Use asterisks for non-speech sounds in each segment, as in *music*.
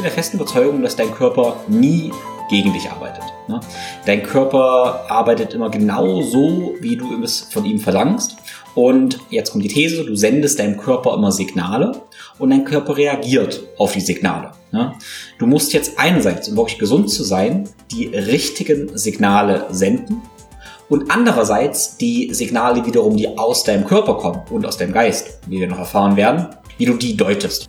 bin der festen Überzeugung, dass dein Körper nie gegen dich arbeitet. Ne? Dein Körper arbeitet immer genau so, wie du es von ihm verlangst. Und jetzt kommt die These, du sendest deinem Körper immer Signale und dein Körper reagiert auf die Signale. Ne? Du musst jetzt einerseits, um wirklich gesund zu sein, die richtigen Signale senden und andererseits die Signale wiederum, die aus deinem Körper kommen und aus deinem Geist, wie wir noch erfahren werden, wie du die deutest.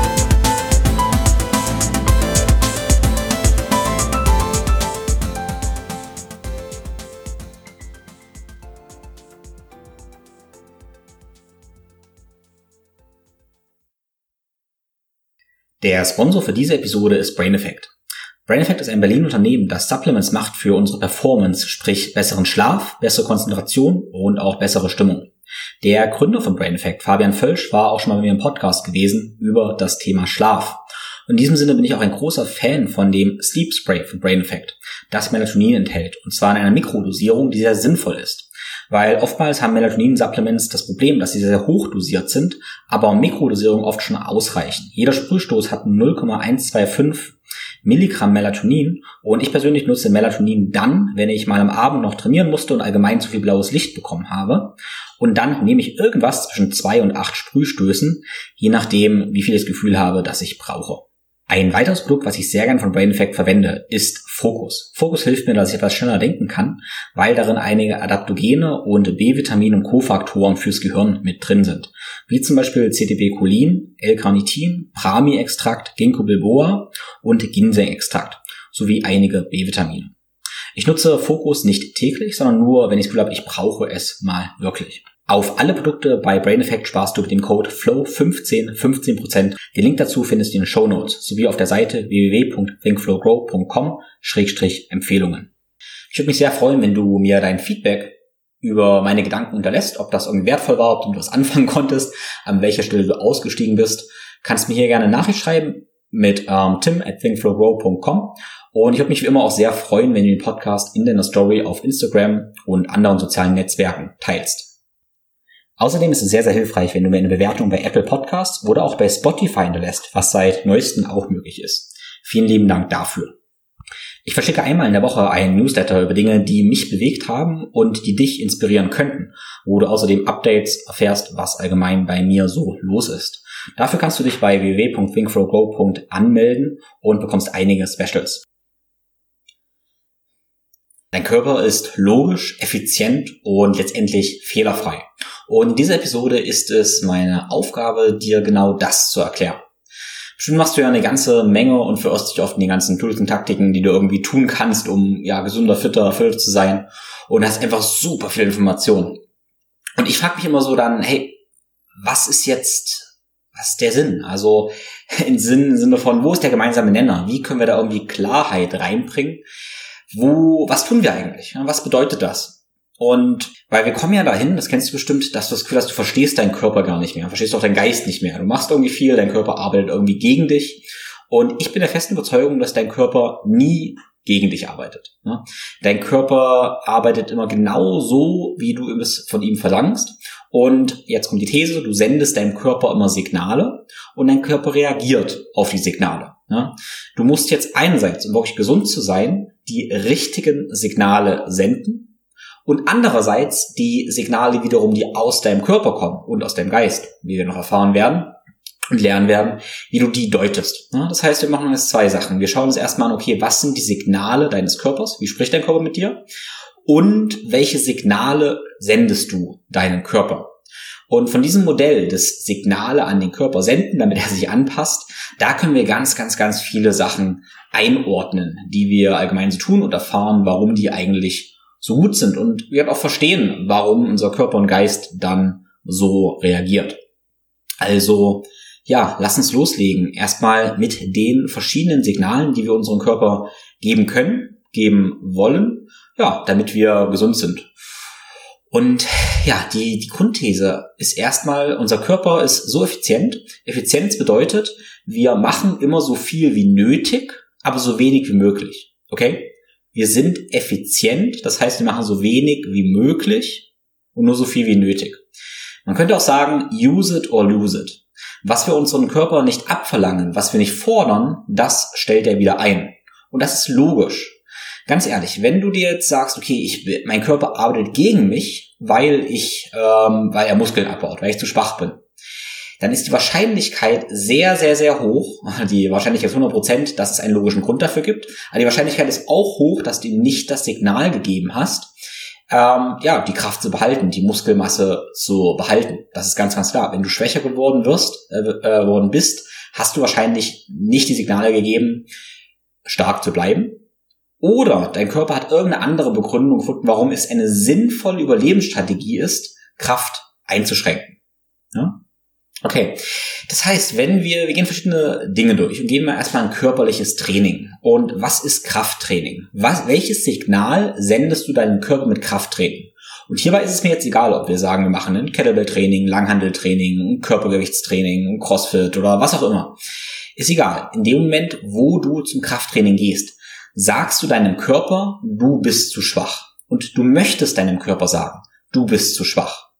Der Sponsor für diese Episode ist Brain Effect. Brain Effect ist ein Berlin Unternehmen, das Supplements macht für unsere Performance, sprich besseren Schlaf, bessere Konzentration und auch bessere Stimmung. Der Gründer von Brain Effect, Fabian Völsch, war auch schon mal bei mir im Podcast gewesen über das Thema Schlaf. In diesem Sinne bin ich auch ein großer Fan von dem Sleep Spray von Brain Effect, das Melatonin enthält, und zwar in einer Mikrodosierung, die sehr sinnvoll ist. Weil oftmals haben Melatonin-Supplements das Problem, dass sie sehr hoch dosiert sind, aber Mikrodosierung oft schon ausreichen. Jeder Sprühstoß hat 0,125 Milligramm Melatonin und ich persönlich nutze Melatonin dann, wenn ich mal am Abend noch trainieren musste und allgemein zu viel blaues Licht bekommen habe. Und dann nehme ich irgendwas zwischen zwei und acht Sprühstößen, je nachdem, wie viel ich das Gefühl habe, dass ich brauche. Ein weiteres Produkt, was ich sehr gern von Brain Effect verwende, ist Focus. Focus hilft mir, dass ich etwas schneller denken kann, weil darin einige Adaptogene und B-Vitamin- und Kofaktoren fürs Gehirn mit drin sind. Wie zum Beispiel CTB-Cholin, L-Carnitin, Prami-Extrakt, Ginkgo biloba und Ginseng-Extrakt sowie einige B-Vitamine. Ich nutze Focus nicht täglich, sondern nur, wenn ich das Gefühl ich brauche es mal wirklich. Auf alle Produkte bei Brain Effect sparst du mit dem Code FLOW15 15%. Den Link dazu findest du in den Show Notes sowie auf der Seite www.thinkflowgrow.com-empfehlungen. Ich würde mich sehr freuen, wenn du mir dein Feedback über meine Gedanken unterlässt, ob das irgendwie wertvoll war, ob du was *laughs* anfangen konntest, an welcher Stelle du ausgestiegen bist. Kannst mir hier gerne eine Nachricht schreiben mit ähm, tim at thinkflowgrow.com und ich würde mich wie immer auch sehr freuen, wenn du den Podcast in deiner Story auf Instagram und anderen sozialen Netzwerken teilst. Außerdem ist es sehr, sehr hilfreich, wenn du mir eine Bewertung bei Apple Podcasts oder auch bei Spotify hinterlässt, was seit neuestem auch möglich ist. Vielen lieben Dank dafür. Ich verschicke einmal in der Woche einen Newsletter über Dinge, die mich bewegt haben und die dich inspirieren könnten, wo du außerdem Updates erfährst, was allgemein bei mir so los ist. Dafür kannst du dich bei www.thinkflowgo anmelden und bekommst einige Specials. Dein Körper ist logisch, effizient und letztendlich fehlerfrei. Und in dieser Episode ist es meine Aufgabe, dir genau das zu erklären. Bestimmt machst du ja eine ganze Menge und verirrst dich oft in die ganzen Tools und Taktiken, die du irgendwie tun kannst, um ja gesunder, fitter, erfüllt zu sein und hast einfach super viel Informationen. Und ich frage mich immer so dann, hey, was ist jetzt, was ist der Sinn? Also *laughs* im Sinn, im Sinne von, wo ist der gemeinsame Nenner? Wie können wir da irgendwie Klarheit reinbringen? Wo, was tun wir eigentlich? Was bedeutet das? Und weil wir kommen ja dahin, das kennst du bestimmt, dass du das Gefühl hast, du verstehst deinen Körper gar nicht mehr, verstehst auch deinen Geist nicht mehr. Du machst irgendwie viel, dein Körper arbeitet irgendwie gegen dich. Und ich bin der festen Überzeugung, dass dein Körper nie gegen dich arbeitet. Ne? Dein Körper arbeitet immer genau so, wie du es von ihm verlangst. Und jetzt kommt die These, du sendest deinem Körper immer Signale und dein Körper reagiert auf die Signale. Ne? Du musst jetzt einerseits, um wirklich gesund zu sein, die richtigen Signale senden und andererseits die Signale wiederum, die aus deinem Körper kommen und aus deinem Geist, wie wir noch erfahren werden und lernen werden, wie du die deutest. Das heißt, wir machen jetzt zwei Sachen. Wir schauen uns erstmal an, okay, was sind die Signale deines Körpers? Wie spricht dein Körper mit dir? Und welche Signale sendest du deinem Körper? Und von diesem Modell des Signale an den Körper senden, damit er sich anpasst, da können wir ganz, ganz, ganz viele Sachen einordnen, die wir allgemein so tun und erfahren, warum die eigentlich so gut sind und wir auch verstehen, warum unser Körper und Geist dann so reagiert. Also, ja, lass uns loslegen. Erstmal mit den verschiedenen Signalen, die wir unserem Körper geben können geben wollen, ja, damit wir gesund sind. Und ja, die, die Grundthese ist erstmal, unser Körper ist so effizient. Effizienz bedeutet, wir machen immer so viel wie nötig, aber so wenig wie möglich. Okay? Wir sind effizient, das heißt, wir machen so wenig wie möglich und nur so viel wie nötig. Man könnte auch sagen, use it or lose it. Was wir unseren Körper nicht abverlangen, was wir nicht fordern, das stellt er wieder ein. Und das ist logisch. Ganz ehrlich, wenn du dir jetzt sagst, okay, ich, mein Körper arbeitet gegen mich, weil ich, ähm, weil er Muskeln abbaut, weil ich zu schwach bin, dann ist die Wahrscheinlichkeit sehr, sehr, sehr hoch. *laughs* Die Wahrscheinlichkeit ist 100 Prozent, dass es einen logischen Grund dafür gibt. Aber die Wahrscheinlichkeit ist auch hoch, dass du ihm nicht das Signal gegeben hast, ähm, ja, die Kraft zu behalten, die Muskelmasse zu behalten. Das ist ganz, ganz klar. Wenn du schwächer geworden wirst, äh, äh, worden bist, hast du wahrscheinlich nicht die Signale gegeben, stark zu bleiben. Oder dein Körper hat irgendeine andere Begründung gefunden, warum es eine sinnvolle Überlebensstrategie ist, Kraft einzuschränken. Ja? Okay, das heißt, wenn wir, wir gehen verschiedene Dinge durch und gehen mal erstmal ein körperliches Training. Und was ist Krafttraining? Was, welches Signal sendest du deinem Körper mit Krafttraining? Und hierbei ist es mir jetzt egal, ob wir sagen, wir machen ein Kettlebell-Training, Langhandeltraining, Körpergewichtstraining, Crossfit oder was auch immer. Ist egal. In dem Moment, wo du zum Krafttraining gehst, sagst du deinem Körper, du bist zu schwach. Und du möchtest deinem Körper sagen, du bist zu schwach.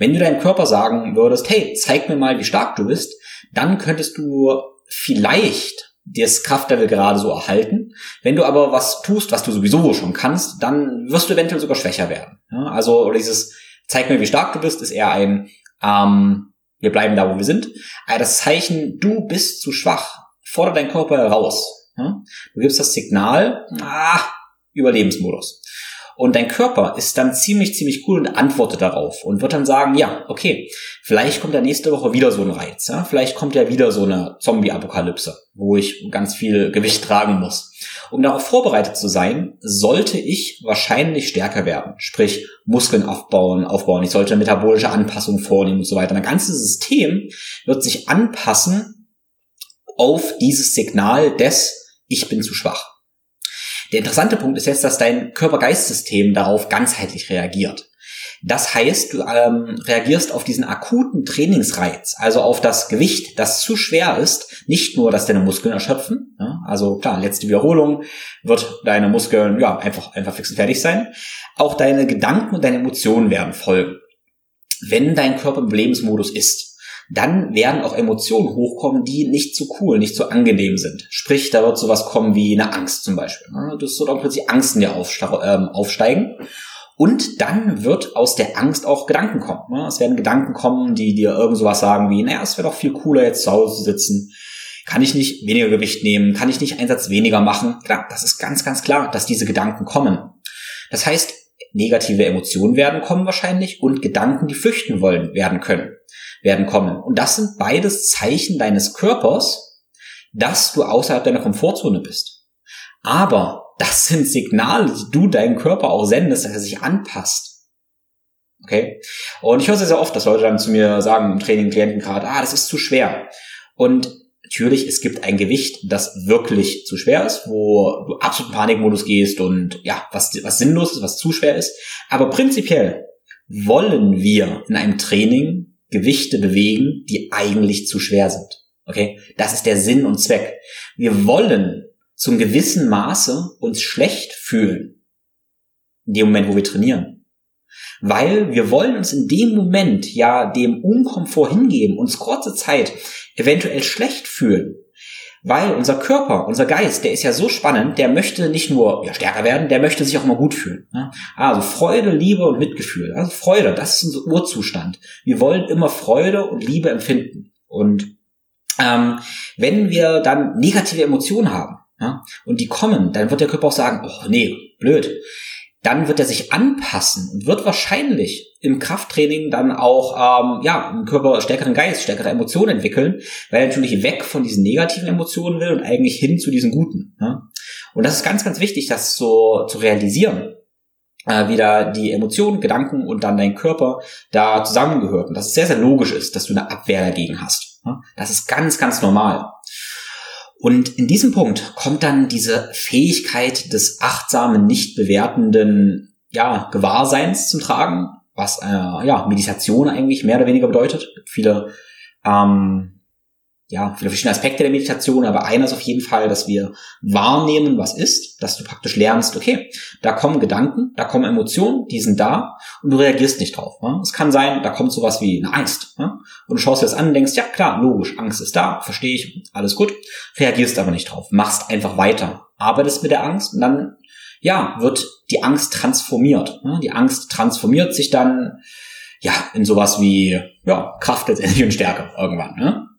Wenn du deinem Körper sagen würdest, hey, zeig mir mal, wie stark du bist, dann könntest du vielleicht das Kraftlevel gerade so erhalten. Wenn du aber was tust, was du sowieso schon kannst, dann wirst du eventuell sogar schwächer werden. Ja, also oder dieses zeig mir, wie stark du bist, ist eher ein ähm, wir bleiben da, wo wir sind. Aber das Zeichen, du bist zu schwach, fordert dein Körper heraus. Ja? Du gibst das Signal, ah, Überlebensmodus. Und dein Körper ist dann ziemlich, ziemlich cool und antwortet darauf und wird dann sagen, ja, okay, vielleicht kommt ja nächste Woche wieder so ein Reiz, ja? vielleicht kommt ja wieder so eine Zombie-Apokalypse, wo ich ganz viel Gewicht tragen muss. Um darauf vorbereitet zu sein, sollte ich wahrscheinlich stärker werden, sprich Muskeln aufbauen, aufbauen. Ich sollte metabolische Anpassungen vornehmen und so weiter. Mein ganzes System wird sich anpassen auf dieses Signal des Ich bin zu schwach. Der interessante Punkt ist jetzt, dass dein Körper-Geist-System darauf ganzheitlich reagiert. Das heißt, du ähm, reagierst auf diesen akuten Trainingsreiz, also auf das Gewicht, das zu schwer ist, nicht nur, dass deine Muskeln erschöpfen, ja, also klar, letzte Wiederholung wird deine Muskeln ja einfach einfach fix und fertig sein, auch deine Gedanken und deine Emotionen werden folgen. Wenn dein Körper im Lebensmodus ist, dann werden auch Emotionen hochkommen, die nicht so cool, nicht so angenehm sind. Sprich, da wird sowas kommen wie eine Angst zum Beispiel. Das wird auch plötzlich Angst in dir aufsteigen. Und dann wird aus der Angst auch Gedanken kommen. Es werden Gedanken kommen, die dir irgend sowas sagen wie, naja, es wäre doch viel cooler, jetzt zu Hause zu sitzen. Kann ich nicht weniger Gewicht nehmen? Kann ich nicht Einsatz weniger machen? Klar, das ist ganz, ganz klar, dass diese Gedanken kommen. Das heißt, negative Emotionen werden kommen wahrscheinlich und Gedanken, die flüchten wollen, werden können werden kommen. Und das sind beides Zeichen deines Körpers, dass du außerhalb deiner Komfortzone bist. Aber das sind Signale, die du deinem Körper auch sendest, dass er sich anpasst. Okay? Und ich höre sehr, sehr oft, dass Leute dann zu mir sagen im Training, Klienten gerade, ah, das ist zu schwer. Und natürlich, es gibt ein Gewicht, das wirklich zu schwer ist, wo du absolut in Panikmodus gehst und ja, was, was sinnlos ist, was zu schwer ist. Aber prinzipiell wollen wir in einem Training Gewichte bewegen, die eigentlich zu schwer sind. Okay? Das ist der Sinn und Zweck. Wir wollen zum gewissen Maße uns schlecht fühlen. In dem Moment, wo wir trainieren. Weil wir wollen uns in dem Moment ja dem Unkomfort hingeben, uns kurze Zeit eventuell schlecht fühlen. Weil unser Körper, unser Geist, der ist ja so spannend, der möchte nicht nur ja, stärker werden, der möchte sich auch immer gut fühlen. Ne? Also Freude, Liebe und Mitgefühl. Also Freude, das ist unser Urzustand. Wir wollen immer Freude und Liebe empfinden. Und ähm, wenn wir dann negative Emotionen haben ja, und die kommen, dann wird der Körper auch sagen, oh nee, blöd dann wird er sich anpassen und wird wahrscheinlich im Krafttraining dann auch ähm, ja im Körper stärkeren Geist, stärkere Emotionen entwickeln, weil er natürlich weg von diesen negativen Emotionen will und eigentlich hin zu diesen guten. Ja? Und das ist ganz, ganz wichtig, das so zu realisieren, äh, wie da die Emotionen, Gedanken und dann dein Körper da zusammengehört und dass es sehr, sehr logisch ist, dass du eine Abwehr dagegen hast. Ja? Das ist ganz, ganz normal. Und in diesem Punkt kommt dann diese Fähigkeit des achtsamen, nicht bewertenden ja, Gewahrseins zum Tragen, was äh, ja, Meditation eigentlich mehr oder weniger bedeutet. Viele ähm, ja, viele verschiedene Aspekte der Meditation, aber einer ist auf jeden Fall, dass wir wahrnehmen, was ist, dass du praktisch lernst, okay, da kommen Gedanken, da kommen Emotionen, die sind da und du reagierst nicht drauf. Ne? Es kann sein, da kommt sowas wie eine Angst. Ne? Und du schaust dir das an und denkst, ja klar, logisch, Angst ist da, verstehe ich, alles gut, reagierst aber nicht drauf, machst einfach weiter, arbeitest mit der Angst und dann, ja, wird die Angst transformiert. Ne? Die Angst transformiert sich dann, ja, in sowas wie, ja, Kraft letztendlich und Stärke irgendwann. Ne?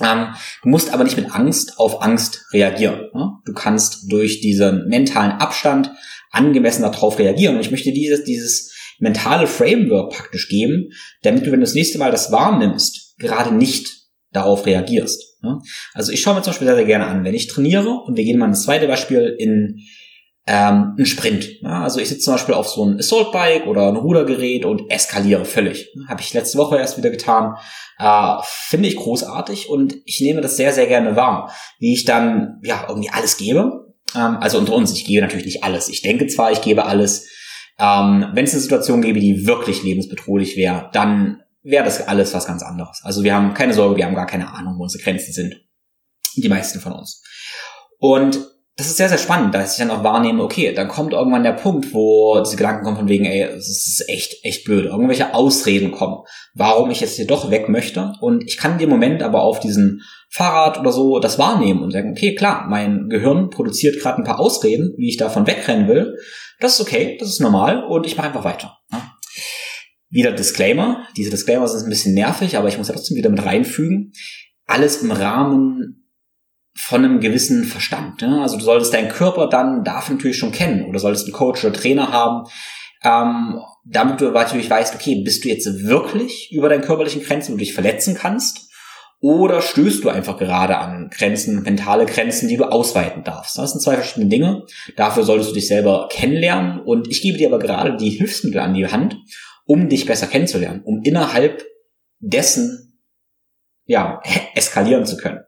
Ähm, du musst aber nicht mit Angst auf Angst reagieren. Ne? Du kannst durch diesen mentalen Abstand angemessen darauf reagieren. Und ich möchte dieses, dieses mentale Framework praktisch geben, damit du, wenn du das nächste Mal das wahrnimmst, gerade nicht darauf reagierst. Ne? Also ich schaue mir zum Beispiel sehr, sehr gerne an, wenn ich trainiere, und wir gehen mal ins zweite Beispiel in ähm, ein Sprint. Ja, also ich sitze zum Beispiel auf so ein Assault Bike oder ein Rudergerät und eskaliere völlig. Habe ich letzte Woche erst wieder getan. Äh, Finde ich großartig und ich nehme das sehr, sehr gerne wahr, wie ich dann ja irgendwie alles gebe. Ähm, also unter uns, ich gebe natürlich nicht alles. Ich denke zwar, ich gebe alles. Ähm, Wenn es eine Situation gäbe, die wirklich lebensbedrohlich wäre, dann wäre das alles was ganz anderes. Also wir haben keine Sorge, wir haben gar keine Ahnung, wo unsere Grenzen sind. Die meisten von uns. Und das ist sehr, sehr spannend, dass ich dann auch wahrnehme, okay, dann kommt irgendwann der Punkt, wo diese Gedanken kommen von wegen, ey, es ist echt, echt blöd. Irgendwelche Ausreden kommen, warum ich jetzt hier doch weg möchte. Und ich kann dem Moment aber auf diesem Fahrrad oder so das wahrnehmen und sagen, okay, klar, mein Gehirn produziert gerade ein paar Ausreden, wie ich davon wegrennen will. Das ist okay, das ist normal und ich mache einfach weiter. Wieder Disclaimer. Diese Disclaimer sind ein bisschen nervig, aber ich muss ja trotzdem wieder mit reinfügen. Alles im Rahmen von einem gewissen Verstand. Ne? Also du solltest deinen Körper dann dafür natürlich schon kennen oder solltest einen Coach oder Trainer haben, ähm, damit du natürlich weißt, okay, bist du jetzt wirklich über deinen körperlichen Grenzen, wo du dich verletzen kannst, oder stößt du einfach gerade an Grenzen, mentale Grenzen, die du ausweiten darfst. Das sind zwei verschiedene Dinge. Dafür solltest du dich selber kennenlernen und ich gebe dir aber gerade die Hilfsmittel an die Hand, um dich besser kennenzulernen, um innerhalb dessen ja eskalieren zu können.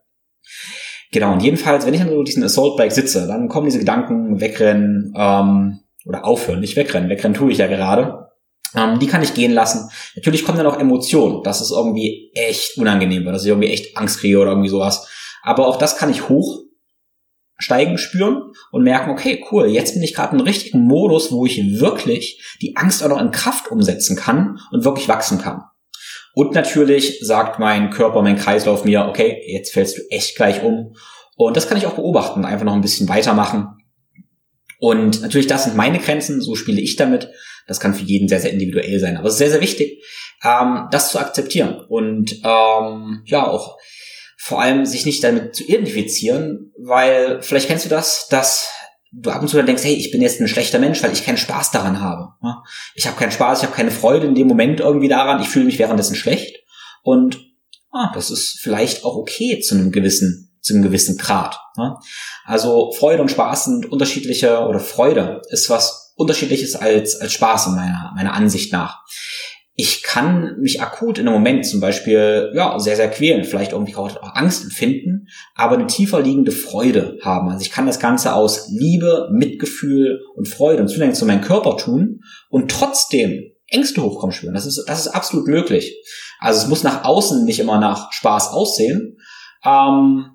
Genau, und jedenfalls, wenn ich an so diesem Assault Bike sitze, dann kommen diese Gedanken, wegrennen, ähm, oder aufhören, nicht wegrennen, wegrennen tue ich ja gerade. Ähm, die kann ich gehen lassen. Natürlich kommen dann auch Emotionen, dass es irgendwie echt unangenehm wird, dass ich irgendwie echt Angst kriege oder irgendwie sowas. Aber auch das kann ich hochsteigen spüren und merken, okay, cool, jetzt bin ich gerade einem richtigen Modus, wo ich wirklich die Angst auch noch in Kraft umsetzen kann und wirklich wachsen kann. Und natürlich sagt mein Körper, mein Kreislauf mir, okay, jetzt fällst du echt gleich um. Und das kann ich auch beobachten, einfach noch ein bisschen weitermachen. Und natürlich, das sind meine Grenzen, so spiele ich damit. Das kann für jeden sehr, sehr individuell sein. Aber es ist sehr, sehr wichtig, ähm, das zu akzeptieren. Und ähm, ja, auch vor allem sich nicht damit zu identifizieren, weil vielleicht kennst du das, dass du ab und zu dann denkst, hey, ich bin jetzt ein schlechter Mensch, weil ich keinen Spaß daran habe. Ich habe keinen Spaß, ich habe keine Freude in dem Moment irgendwie daran, ich fühle mich währenddessen schlecht. Und ah, das ist vielleicht auch okay zu einem gewissen, zu einem gewissen Grad. Also Freude und Spaß sind unterschiedliche, oder Freude ist was unterschiedliches als, als Spaß in meiner, meiner Ansicht nach ich kann mich akut in einem Moment zum Beispiel ja sehr sehr quälen, vielleicht irgendwie auch Angst empfinden, aber eine tiefer liegende Freude haben. Also ich kann das Ganze aus Liebe, Mitgefühl und Freude und Zuneigung zu meinem Körper tun und trotzdem Ängste hochkommen spüren. Das ist das ist absolut möglich. Also es muss nach außen nicht immer nach Spaß aussehen. Ähm,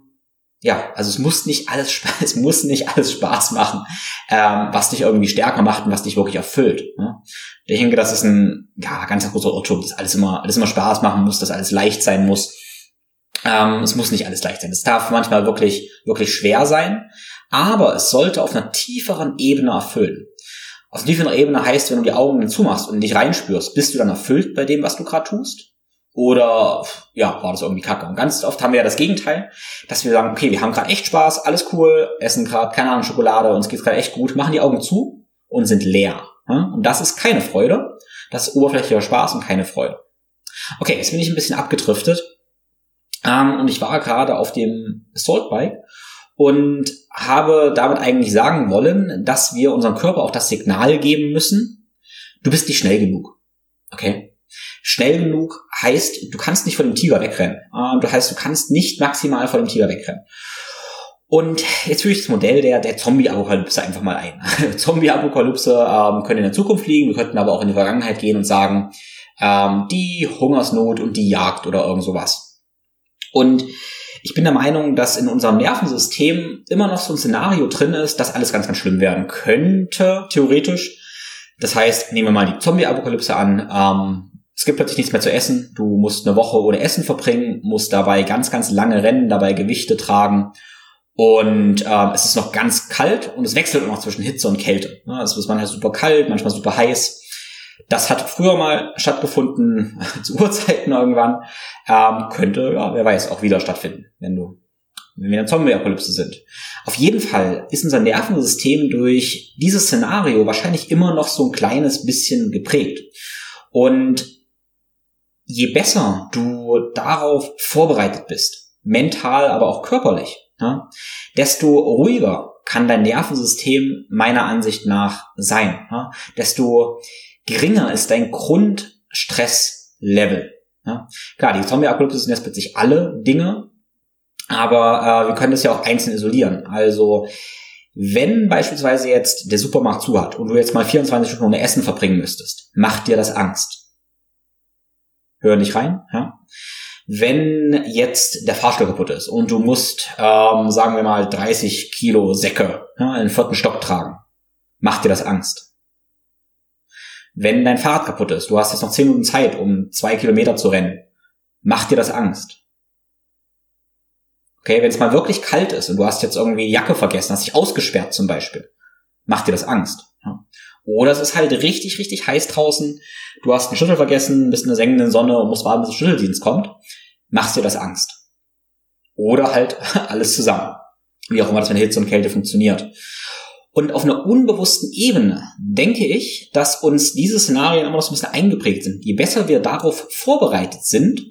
ja, also es muss nicht alles Spaß, *laughs* es muss nicht alles Spaß machen, ähm, was dich irgendwie stärker macht und was dich wirklich erfüllt. Ne? Ich denke, das ist ein ja, ganz großer Irrtum, dass alles immer, alles immer Spaß machen muss, dass alles leicht sein muss. Ähm, es muss nicht alles leicht sein. Es darf manchmal wirklich, wirklich schwer sein, aber es sollte auf einer tieferen Ebene erfüllen. Auf einer tieferen Ebene heißt, wenn du die Augen zumachst und dich reinspürst, bist du dann erfüllt bei dem, was du gerade tust? Oder ja, war das irgendwie kacke. Und ganz oft haben wir ja das Gegenteil, dass wir sagen, okay, wir haben gerade echt Spaß, alles cool, essen gerade, keine Ahnung, Schokolade, uns geht's gerade echt gut, machen die Augen zu und sind leer. Und das ist keine Freude. Das ist oberflächlicher Spaß und keine Freude. Okay, jetzt bin ich ein bisschen abgedriftet. Ähm, und ich war gerade auf dem Assault Bike und habe damit eigentlich sagen wollen, dass wir unserem Körper auch das Signal geben müssen, du bist nicht schnell genug. Okay? Schnell genug heißt, du kannst nicht vor dem Tiger wegrennen. Äh, du heißt, du kannst nicht maximal vor dem Tiger wegrennen. Und jetzt führe ich das Modell der, der Zombie-Apokalypse einfach mal ein. *laughs* Zombie-Apokalypse ähm, können in der Zukunft liegen, wir könnten aber auch in die Vergangenheit gehen und sagen, ähm, die Hungersnot und die Jagd oder irgend sowas. Und ich bin der Meinung, dass in unserem Nervensystem immer noch so ein Szenario drin ist, dass alles ganz, ganz schlimm werden könnte, theoretisch. Das heißt, nehmen wir mal die Zombie-Apokalypse an. Ähm, es gibt plötzlich nichts mehr zu essen. Du musst eine Woche ohne Essen verbringen, musst dabei ganz, ganz lange rennen, dabei Gewichte tragen und ähm, es ist noch ganz kalt und es wechselt auch noch zwischen Hitze und Kälte. Es ist manchmal super kalt, manchmal super heiß. Das hat früher mal stattgefunden, *laughs* zu Urzeiten irgendwann. Ähm, könnte, ja, wer weiß, auch wieder stattfinden, wenn du wenn wir in der Zombie-Apokalypse sind. Auf jeden Fall ist unser Nervensystem durch dieses Szenario wahrscheinlich immer noch so ein kleines bisschen geprägt. Und je besser du darauf vorbereitet bist, mental, aber auch körperlich, ja, desto ruhiger kann dein Nervensystem meiner Ansicht nach sein. Ja, desto geringer ist dein Grundstresslevel. Ja. Klar, die Zombie-Apokalypse sind jetzt plötzlich alle Dinge, aber äh, wir können das ja auch einzeln isolieren. Also wenn beispielsweise jetzt der Supermarkt zu hat und du jetzt mal 24 Stunden ohne Essen verbringen müsstest, macht dir das Angst. Hör nicht rein, ja? wenn jetzt der Fahrstuhl kaputt ist und du musst, ähm, sagen wir mal, 30 Kilo Säcke ja, in den vierten Stock tragen, macht dir das Angst. Wenn dein Fahrrad kaputt ist, du hast jetzt noch 10 Minuten Zeit, um zwei Kilometer zu rennen, macht dir das Angst. Okay, wenn es mal wirklich kalt ist und du hast jetzt irgendwie Jacke vergessen, hast dich ausgesperrt zum Beispiel, macht dir das Angst. Ja. Oder es ist halt richtig, richtig heiß draußen. Du hast einen Schlüssel vergessen, bist in der sengenden Sonne und musst warten, bis der Schlüsseldienst kommt. Machst dir das Angst. Oder halt *laughs* alles zusammen. Wie auch immer das mit Hitze und Kälte funktioniert. Und auf einer unbewussten Ebene denke ich, dass uns diese Szenarien immer noch so ein bisschen eingeprägt sind. Je besser wir darauf vorbereitet sind,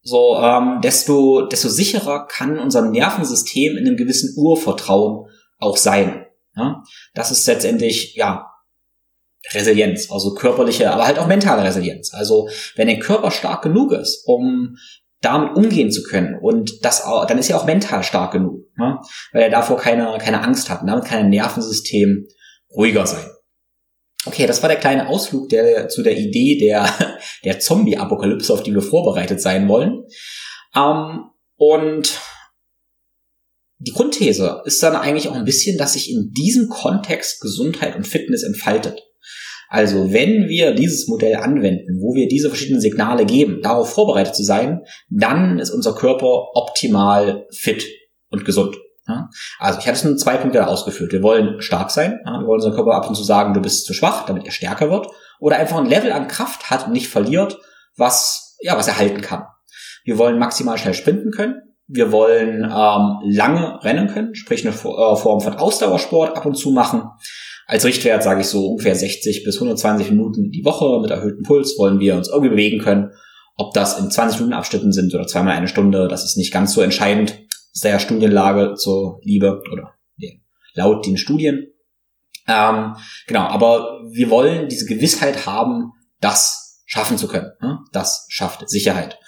so ähm, desto, desto sicherer kann unser Nervensystem in einem gewissen Urvertrauen auch sein. Ja? Das ist letztendlich ja Resilienz, also körperliche, aber halt auch mentale Resilienz. Also wenn der Körper stark genug ist, um damit umgehen zu können und das auch, dann ist er auch mental stark genug, ne? weil er davor keine, keine Angst hat und damit kann ein Nervensystem ruhiger sein. Okay, das war der kleine Ausflug der, zu der Idee der, *laughs* der Zombie-Apokalypse, auf die wir vorbereitet sein wollen. Ähm, und die Grundthese ist dann eigentlich auch ein bisschen, dass sich in diesem Kontext Gesundheit und Fitness entfaltet. Also wenn wir dieses Modell anwenden, wo wir diese verschiedenen Signale geben, darauf vorbereitet zu sein, dann ist unser Körper optimal fit und gesund. Ja? Also ich hatte es nur zwei Punkte ausgeführt. Wir wollen stark sein. Ja? Wir wollen unserem Körper ab und zu sagen, du bist zu schwach, damit er stärker wird. Oder einfach ein Level an Kraft hat und nicht verliert, was, ja, was er halten kann. Wir wollen maximal schnell sprinten können. Wir wollen ähm, lange rennen können, sprich eine äh, Form von Ausdauersport ab und zu machen. Als Richtwert sage ich so ungefähr 60 bis 120 Minuten die Woche mit erhöhtem Puls wollen wir uns irgendwie bewegen können. Ob das in 20 Minuten Abschnitten sind oder zweimal eine Stunde, das ist nicht ganz so entscheidend. Der Studienlage zur Liebe oder laut den Studien. Ähm, genau, aber wir wollen diese Gewissheit haben, das schaffen zu können. Ne? Das schafft Sicherheit.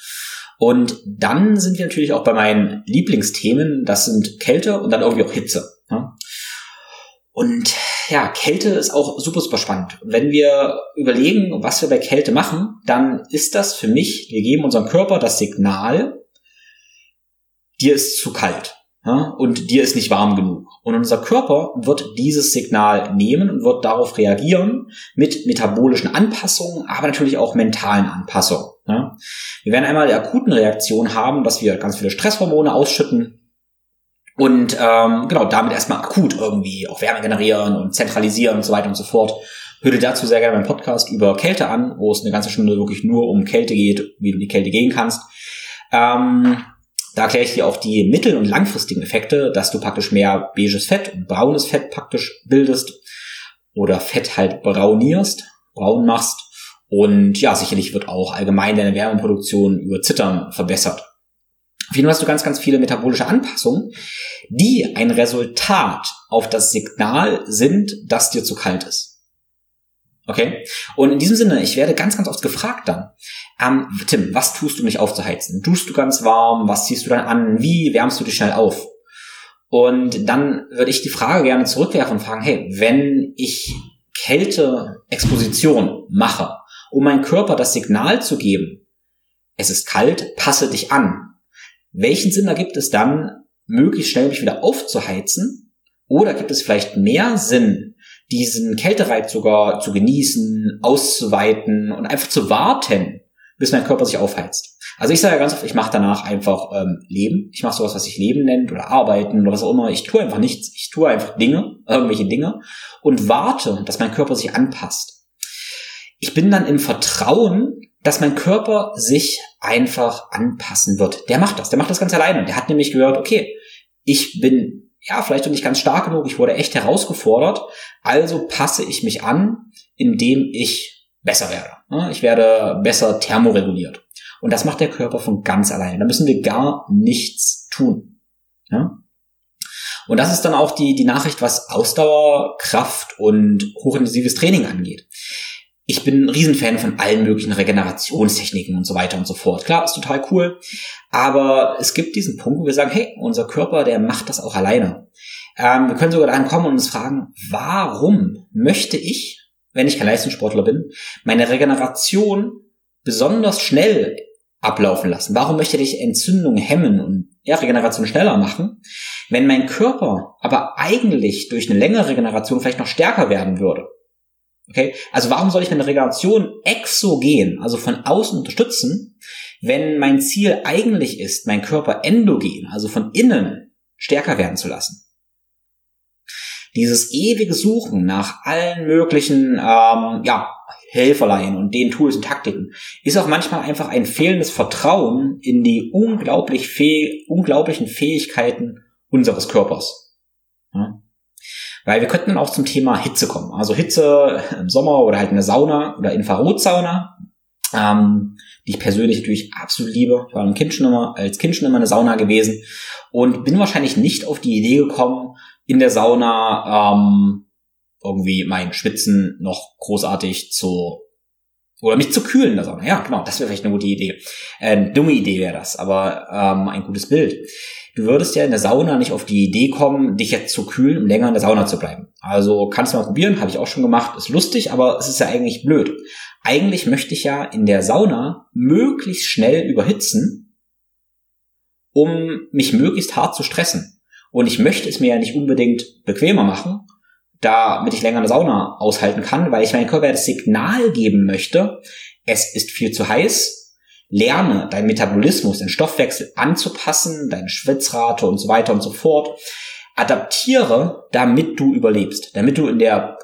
Und dann sind wir natürlich auch bei meinen Lieblingsthemen. Das sind Kälte und dann irgendwie auch Hitze. Ne? Und ja, Kälte ist auch super, super spannend. Wenn wir überlegen, was wir bei Kälte machen, dann ist das für mich, wir geben unserem Körper das Signal, dir ist zu kalt ja, und dir ist nicht warm genug. Und unser Körper wird dieses Signal nehmen und wird darauf reagieren mit metabolischen Anpassungen, aber natürlich auch mentalen Anpassungen. Ja. Wir werden einmal die akuten Reaktion haben, dass wir ganz viele Stresshormone ausschütten, und ähm, genau, damit erstmal akut irgendwie auch Wärme generieren und zentralisieren und so weiter und so fort. Hör dazu sehr gerne meinen Podcast über Kälte an, wo es eine ganze Stunde wirklich nur um Kälte geht, wie du die Kälte gehen kannst. Ähm, da erkläre ich dir auch die mittel- und langfristigen Effekte, dass du praktisch mehr beiges Fett und braunes Fett praktisch bildest oder Fett halt braunierst, braun machst. Und ja, sicherlich wird auch allgemein deine Wärmeproduktion über Zittern verbessert. Auf jeden Fall hast du ganz, ganz viele metabolische Anpassungen, die ein Resultat auf das Signal sind, dass dir zu kalt ist. Okay? Und in diesem Sinne, ich werde ganz, ganz oft gefragt dann, ähm, Tim, was tust du, mich aufzuheizen? Duschst du ganz warm? Was ziehst du dann an? Wie wärmst du dich schnell auf? Und dann würde ich die Frage gerne zurückwerfen und fragen, hey, wenn ich Kälteexposition mache, um meinem Körper das Signal zu geben, es ist kalt, passe dich an. Welchen Sinn ergibt es dann, möglichst schnell mich wieder aufzuheizen? Oder gibt es vielleicht mehr Sinn, diesen Kältereiz sogar zu genießen, auszuweiten und einfach zu warten, bis mein Körper sich aufheizt? Also ich sage ja ganz oft, ich mache danach einfach ähm, Leben. Ich mache sowas, was sich Leben nennt oder Arbeiten oder was auch immer. Ich tue einfach nichts. Ich tue einfach Dinge, irgendwelche Dinge und warte, dass mein Körper sich anpasst. Ich bin dann im Vertrauen, dass mein Körper sich einfach anpassen wird. Der macht das, der macht das ganz alleine. Der hat nämlich gehört, okay, ich bin ja vielleicht noch nicht ganz stark genug, ich wurde echt herausgefordert, also passe ich mich an, indem ich besser werde. Ich werde besser thermoreguliert. Und das macht der Körper von ganz alleine. Da müssen wir gar nichts tun. Ja? Und das ist dann auch die, die Nachricht, was Ausdauer, Kraft und hochintensives Training angeht. Ich bin ein Riesenfan von allen möglichen Regenerationstechniken und so weiter und so fort. Klar, ist total cool. Aber es gibt diesen Punkt, wo wir sagen, hey, unser Körper, der macht das auch alleine. Ähm, wir können sogar dahin kommen und uns fragen, warum möchte ich, wenn ich kein Leistungssportler bin, meine Regeneration besonders schnell ablaufen lassen? Warum möchte ich Entzündung hemmen und ja, Regeneration schneller machen, wenn mein Körper aber eigentlich durch eine längere Regeneration vielleicht noch stärker werden würde? Okay, also warum soll ich meine Regeneration exogen, also von außen unterstützen, wenn mein Ziel eigentlich ist, mein Körper endogen, also von innen stärker werden zu lassen? Dieses ewige Suchen nach allen möglichen ähm, ja, Helferlein und den Tools und Taktiken ist auch manchmal einfach ein fehlendes Vertrauen in die unglaublich fäh unglaublichen Fähigkeiten unseres Körpers. Ja? Weil wir könnten dann auch zum Thema Hitze kommen. Also Hitze im Sommer oder halt in der Sauna oder Infrarotsauna, ähm, die ich persönlich natürlich absolut liebe. Ich war kind schon immer, als Kind schon immer eine Sauna gewesen und bin wahrscheinlich nicht auf die Idee gekommen, in der Sauna ähm, irgendwie mein Schwitzen noch großartig zu oder mich zu kühlen in der Sauna. Ja, genau, das wäre vielleicht eine gute Idee. Äh, dumme Idee wäre das, aber ähm, ein gutes Bild. Du würdest ja in der Sauna nicht auf die Idee kommen, dich jetzt zu kühlen, um länger in der Sauna zu bleiben. Also kannst du mal probieren, habe ich auch schon gemacht, ist lustig, aber es ist ja eigentlich blöd. Eigentlich möchte ich ja in der Sauna möglichst schnell überhitzen, um mich möglichst hart zu stressen. Und ich möchte es mir ja nicht unbedingt bequemer machen, damit ich länger eine Sauna aushalten kann, weil ich meinem Körper das Signal geben möchte, es ist viel zu heiß. Lerne deinen Metabolismus, den Stoffwechsel anzupassen, deine Schwitzrate und so weiter und so fort. Adaptiere, damit du überlebst, damit du in der,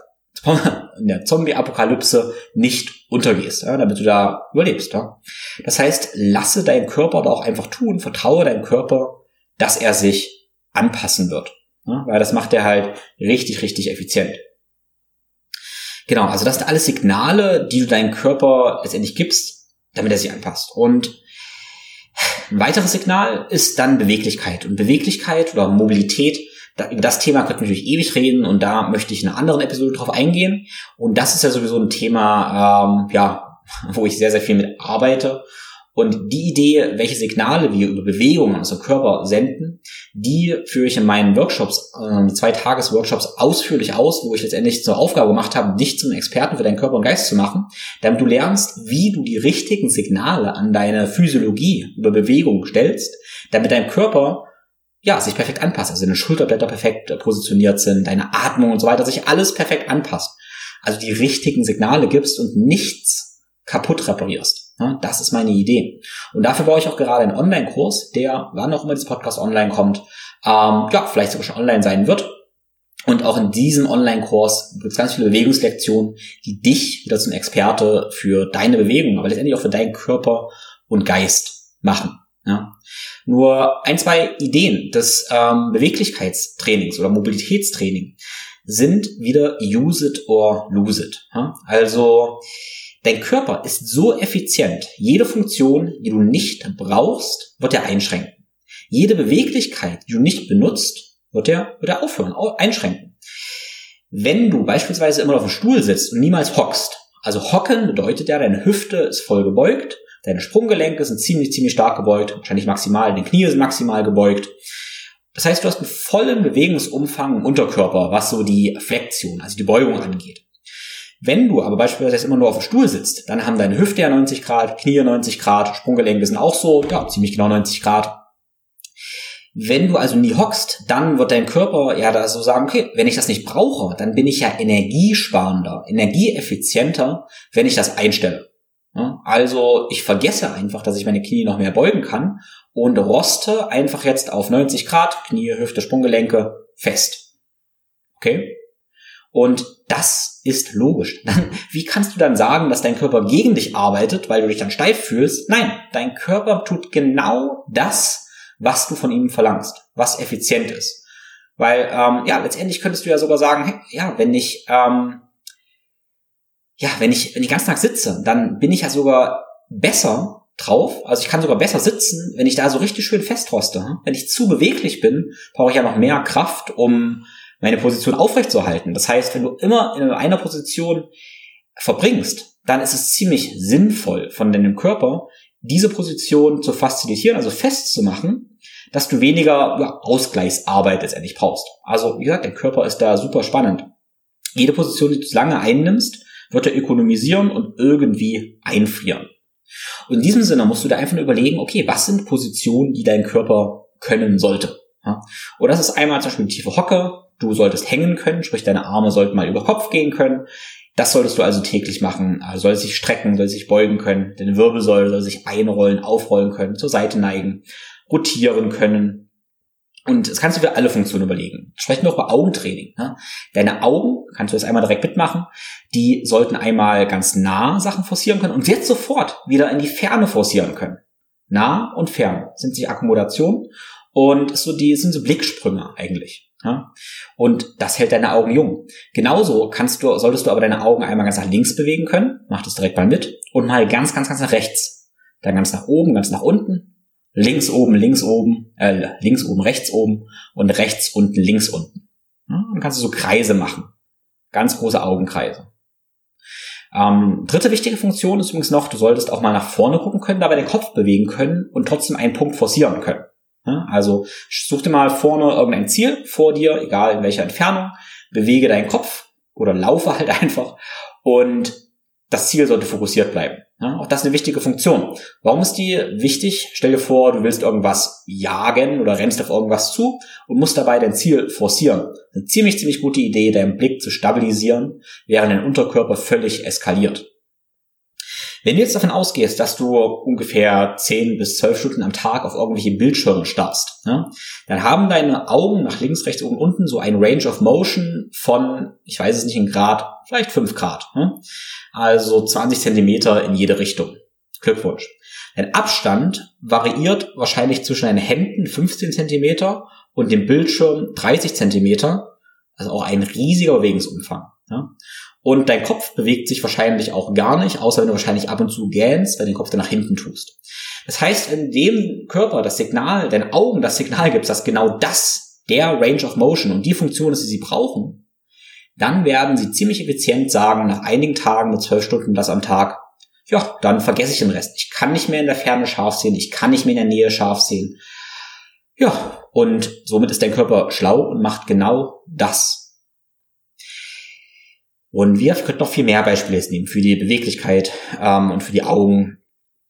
*laughs* in der Zombie-Apokalypse nicht untergehst, ja, damit du da überlebst. Ja. Das heißt, lasse deinen Körper da auch einfach tun, vertraue deinem Körper, dass er sich anpassen wird. Ja, weil das macht er halt richtig, richtig effizient. Genau, also das sind alles Signale, die du deinem Körper letztendlich gibst, damit er sich anpasst. Und ein weiteres Signal ist dann Beweglichkeit. Und Beweglichkeit oder Mobilität, über das Thema könnten wir natürlich ewig reden und da möchte ich in einer anderen Episode drauf eingehen. Und das ist ja sowieso ein Thema, ähm, ja, *laughs* wo ich sehr, sehr viel mit arbeite und die Idee, welche Signale wir über Bewegungen aus dem Körper senden, die führe ich in meinen Workshops, äh, zwei Tages-Workshops ausführlich aus, wo ich letztendlich zur Aufgabe gemacht habe, dich zum Experten für deinen Körper und Geist zu machen, damit du lernst, wie du die richtigen Signale an deine Physiologie über Bewegung stellst, damit dein Körper ja, sich perfekt anpasst, also deine Schulterblätter perfekt positioniert sind, deine Atmung und so weiter, sich alles perfekt anpasst. Also die richtigen Signale gibst und nichts kaputt reparierst. Das ist meine Idee. Und dafür baue ich auch gerade einen Online-Kurs, der, wann auch immer das Podcast online kommt, ähm, ja, vielleicht sogar schon online sein wird. Und auch in diesem Online-Kurs gibt es ganz viele Bewegungslektionen, die dich wieder zum Experte für deine Bewegung, aber letztendlich auch für deinen Körper und Geist machen. Ja. Nur ein, zwei Ideen des ähm, Beweglichkeitstrainings oder Mobilitätstraining sind wieder use it or lose it. Ja. Also Dein Körper ist so effizient, jede Funktion, die du nicht brauchst, wird er einschränken. Jede Beweglichkeit, die du nicht benutzt, wird er, wird er aufhören, einschränken. Wenn du beispielsweise immer auf dem Stuhl sitzt und niemals hockst, also hocken bedeutet ja, deine Hüfte ist voll gebeugt, deine Sprunggelenke sind ziemlich, ziemlich stark gebeugt, wahrscheinlich maximal, deine Knie sind maximal gebeugt Das heißt, du hast einen vollen Bewegungsumfang im Unterkörper, was so die Flexion, also die Beugung angeht. Wenn du aber beispielsweise immer nur auf dem Stuhl sitzt, dann haben deine Hüfte ja 90 Grad, Knie 90 Grad, Sprunggelenke sind auch so, ja, ziemlich genau 90 Grad. Wenn du also nie hockst, dann wird dein Körper ja da so sagen, okay, wenn ich das nicht brauche, dann bin ich ja energiesparender, energieeffizienter, wenn ich das einstelle. Also ich vergesse einfach, dass ich meine Knie noch mehr beugen kann und roste einfach jetzt auf 90 Grad, Knie, Hüfte, Sprunggelenke fest. Okay? Und das ist logisch. *laughs* Wie kannst du dann sagen, dass dein Körper gegen dich arbeitet, weil du dich dann steif fühlst? Nein, dein Körper tut genau das, was du von ihm verlangst, was effizient ist. Weil, ähm, ja, letztendlich könntest du ja sogar sagen, hey, ja, wenn ich, ähm, ja, wenn ich, wenn ich ganz Tag sitze, dann bin ich ja sogar besser drauf. Also ich kann sogar besser sitzen, wenn ich da so richtig schön festroste. Wenn ich zu beweglich bin, brauche ich ja noch mehr Kraft, um meine Position aufrechtzuerhalten. Das heißt, wenn du immer in einer Position verbringst, dann ist es ziemlich sinnvoll von deinem Körper, diese Position zu faszilitieren, also festzumachen, dass du weniger ja, Ausgleichsarbeit letztendlich brauchst. Also, wie gesagt, der Körper ist da super spannend. Jede Position, die du lange einnimmst, wird er ökonomisieren und irgendwie einfrieren. Und in diesem Sinne musst du da einfach nur überlegen, okay, was sind Positionen, die dein Körper können sollte? Und das ist einmal zum Beispiel tiefe Hocke, Du solltest hängen können, sprich deine Arme sollten mal über Kopf gehen können. Das solltest du also täglich machen. Also soll sich strecken, soll sich beugen können. Deine Wirbelsäule soll sich einrollen, aufrollen können, zur Seite neigen, rotieren können. Und das kannst du für alle Funktionen überlegen. Sprechen wir auch über Augentraining. Ne? Deine Augen, kannst du das einmal direkt mitmachen, die sollten einmal ganz nah Sachen forcieren können und jetzt sofort wieder in die Ferne forcieren können. Nah und fern sind sich Akkommodation und so die sind so Blicksprünge eigentlich. Ja? Und das hält deine Augen jung. Genauso kannst du, solltest du aber deine Augen einmal ganz nach links bewegen können. Mach das direkt mal mit. Und mal ganz, ganz, ganz nach rechts. Dann ganz nach oben, ganz nach unten. Links oben, links oben, äh, links oben, rechts oben und rechts unten, links unten. Ja? Dann kannst du so Kreise machen. Ganz große Augenkreise. Ähm, dritte wichtige Funktion ist übrigens noch, du solltest auch mal nach vorne gucken können, dabei den Kopf bewegen können und trotzdem einen Punkt forcieren können. Also such dir mal vorne irgendein Ziel vor dir, egal in welcher Entfernung, bewege deinen Kopf oder laufe halt *laughs* einfach und das Ziel sollte fokussiert bleiben. Ja, auch das ist eine wichtige Funktion. Warum ist die wichtig? Stell dir vor, du willst irgendwas jagen oder rennst auf irgendwas zu und musst dabei dein Ziel forcieren. Eine ziemlich, ziemlich gute Idee, deinen Blick zu stabilisieren, während dein Unterkörper völlig eskaliert. Wenn du jetzt davon ausgehst, dass du ungefähr 10 bis 12 Stunden am Tag auf irgendwelche Bildschirme starrst, ne, dann haben deine Augen nach links, rechts, oben, unten so ein Range of Motion von, ich weiß es nicht in Grad, vielleicht 5 Grad. Ne? Also 20 Zentimeter in jede Richtung. Glückwunsch. Dein Abstand variiert wahrscheinlich zwischen deinen Händen 15 Zentimeter und dem Bildschirm 30 Zentimeter. Also auch ein riesiger Bewegungsumfang. Ja? Und dein Kopf bewegt sich wahrscheinlich auch gar nicht, außer wenn du wahrscheinlich ab und zu gähnst, weil den Kopf dann nach hinten tust. Das heißt, wenn dem Körper das Signal, deinen Augen das Signal gibt, dass genau das der Range of Motion und die Funktion ist, die sie brauchen, dann werden sie ziemlich effizient sagen, nach einigen Tagen mit zwölf Stunden das am Tag, ja, dann vergesse ich den Rest. Ich kann nicht mehr in der Ferne scharf sehen, ich kann nicht mehr in der Nähe scharf sehen. Ja, und somit ist dein Körper schlau und macht genau das, und wir könnten noch viel mehr Beispiele jetzt nehmen für die Beweglichkeit ähm, und für die Augen,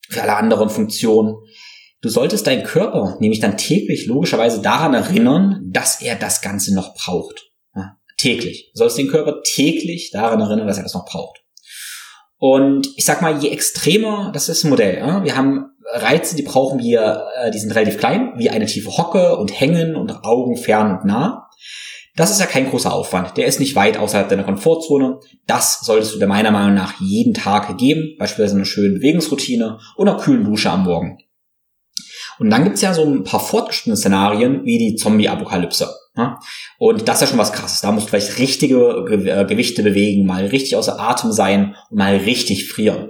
für alle anderen Funktionen. Du solltest deinen Körper nämlich dann täglich logischerweise daran erinnern, dass er das Ganze noch braucht. Ja, täglich. Du sollst den Körper täglich daran erinnern, dass er das noch braucht. Und ich sag mal, je extremer, das ist ein Modell. Ja? Wir haben Reize, die brauchen wir, äh, die sind relativ klein, wie eine tiefe Hocke und Hängen und Augen fern und nah. Das ist ja kein großer Aufwand. Der ist nicht weit außerhalb deiner Komfortzone. Das solltest du dir meiner Meinung nach jeden Tag geben, beispielsweise eine schöne Bewegungsroutine oder kühlen Dusche am Morgen. Und dann gibt's ja so ein paar fortgeschrittene Szenarien wie die Zombie-Apokalypse. Und das ist ja schon was krasses. Da musst du vielleicht richtige äh, Gewichte bewegen, mal richtig außer Atem sein und mal richtig frieren.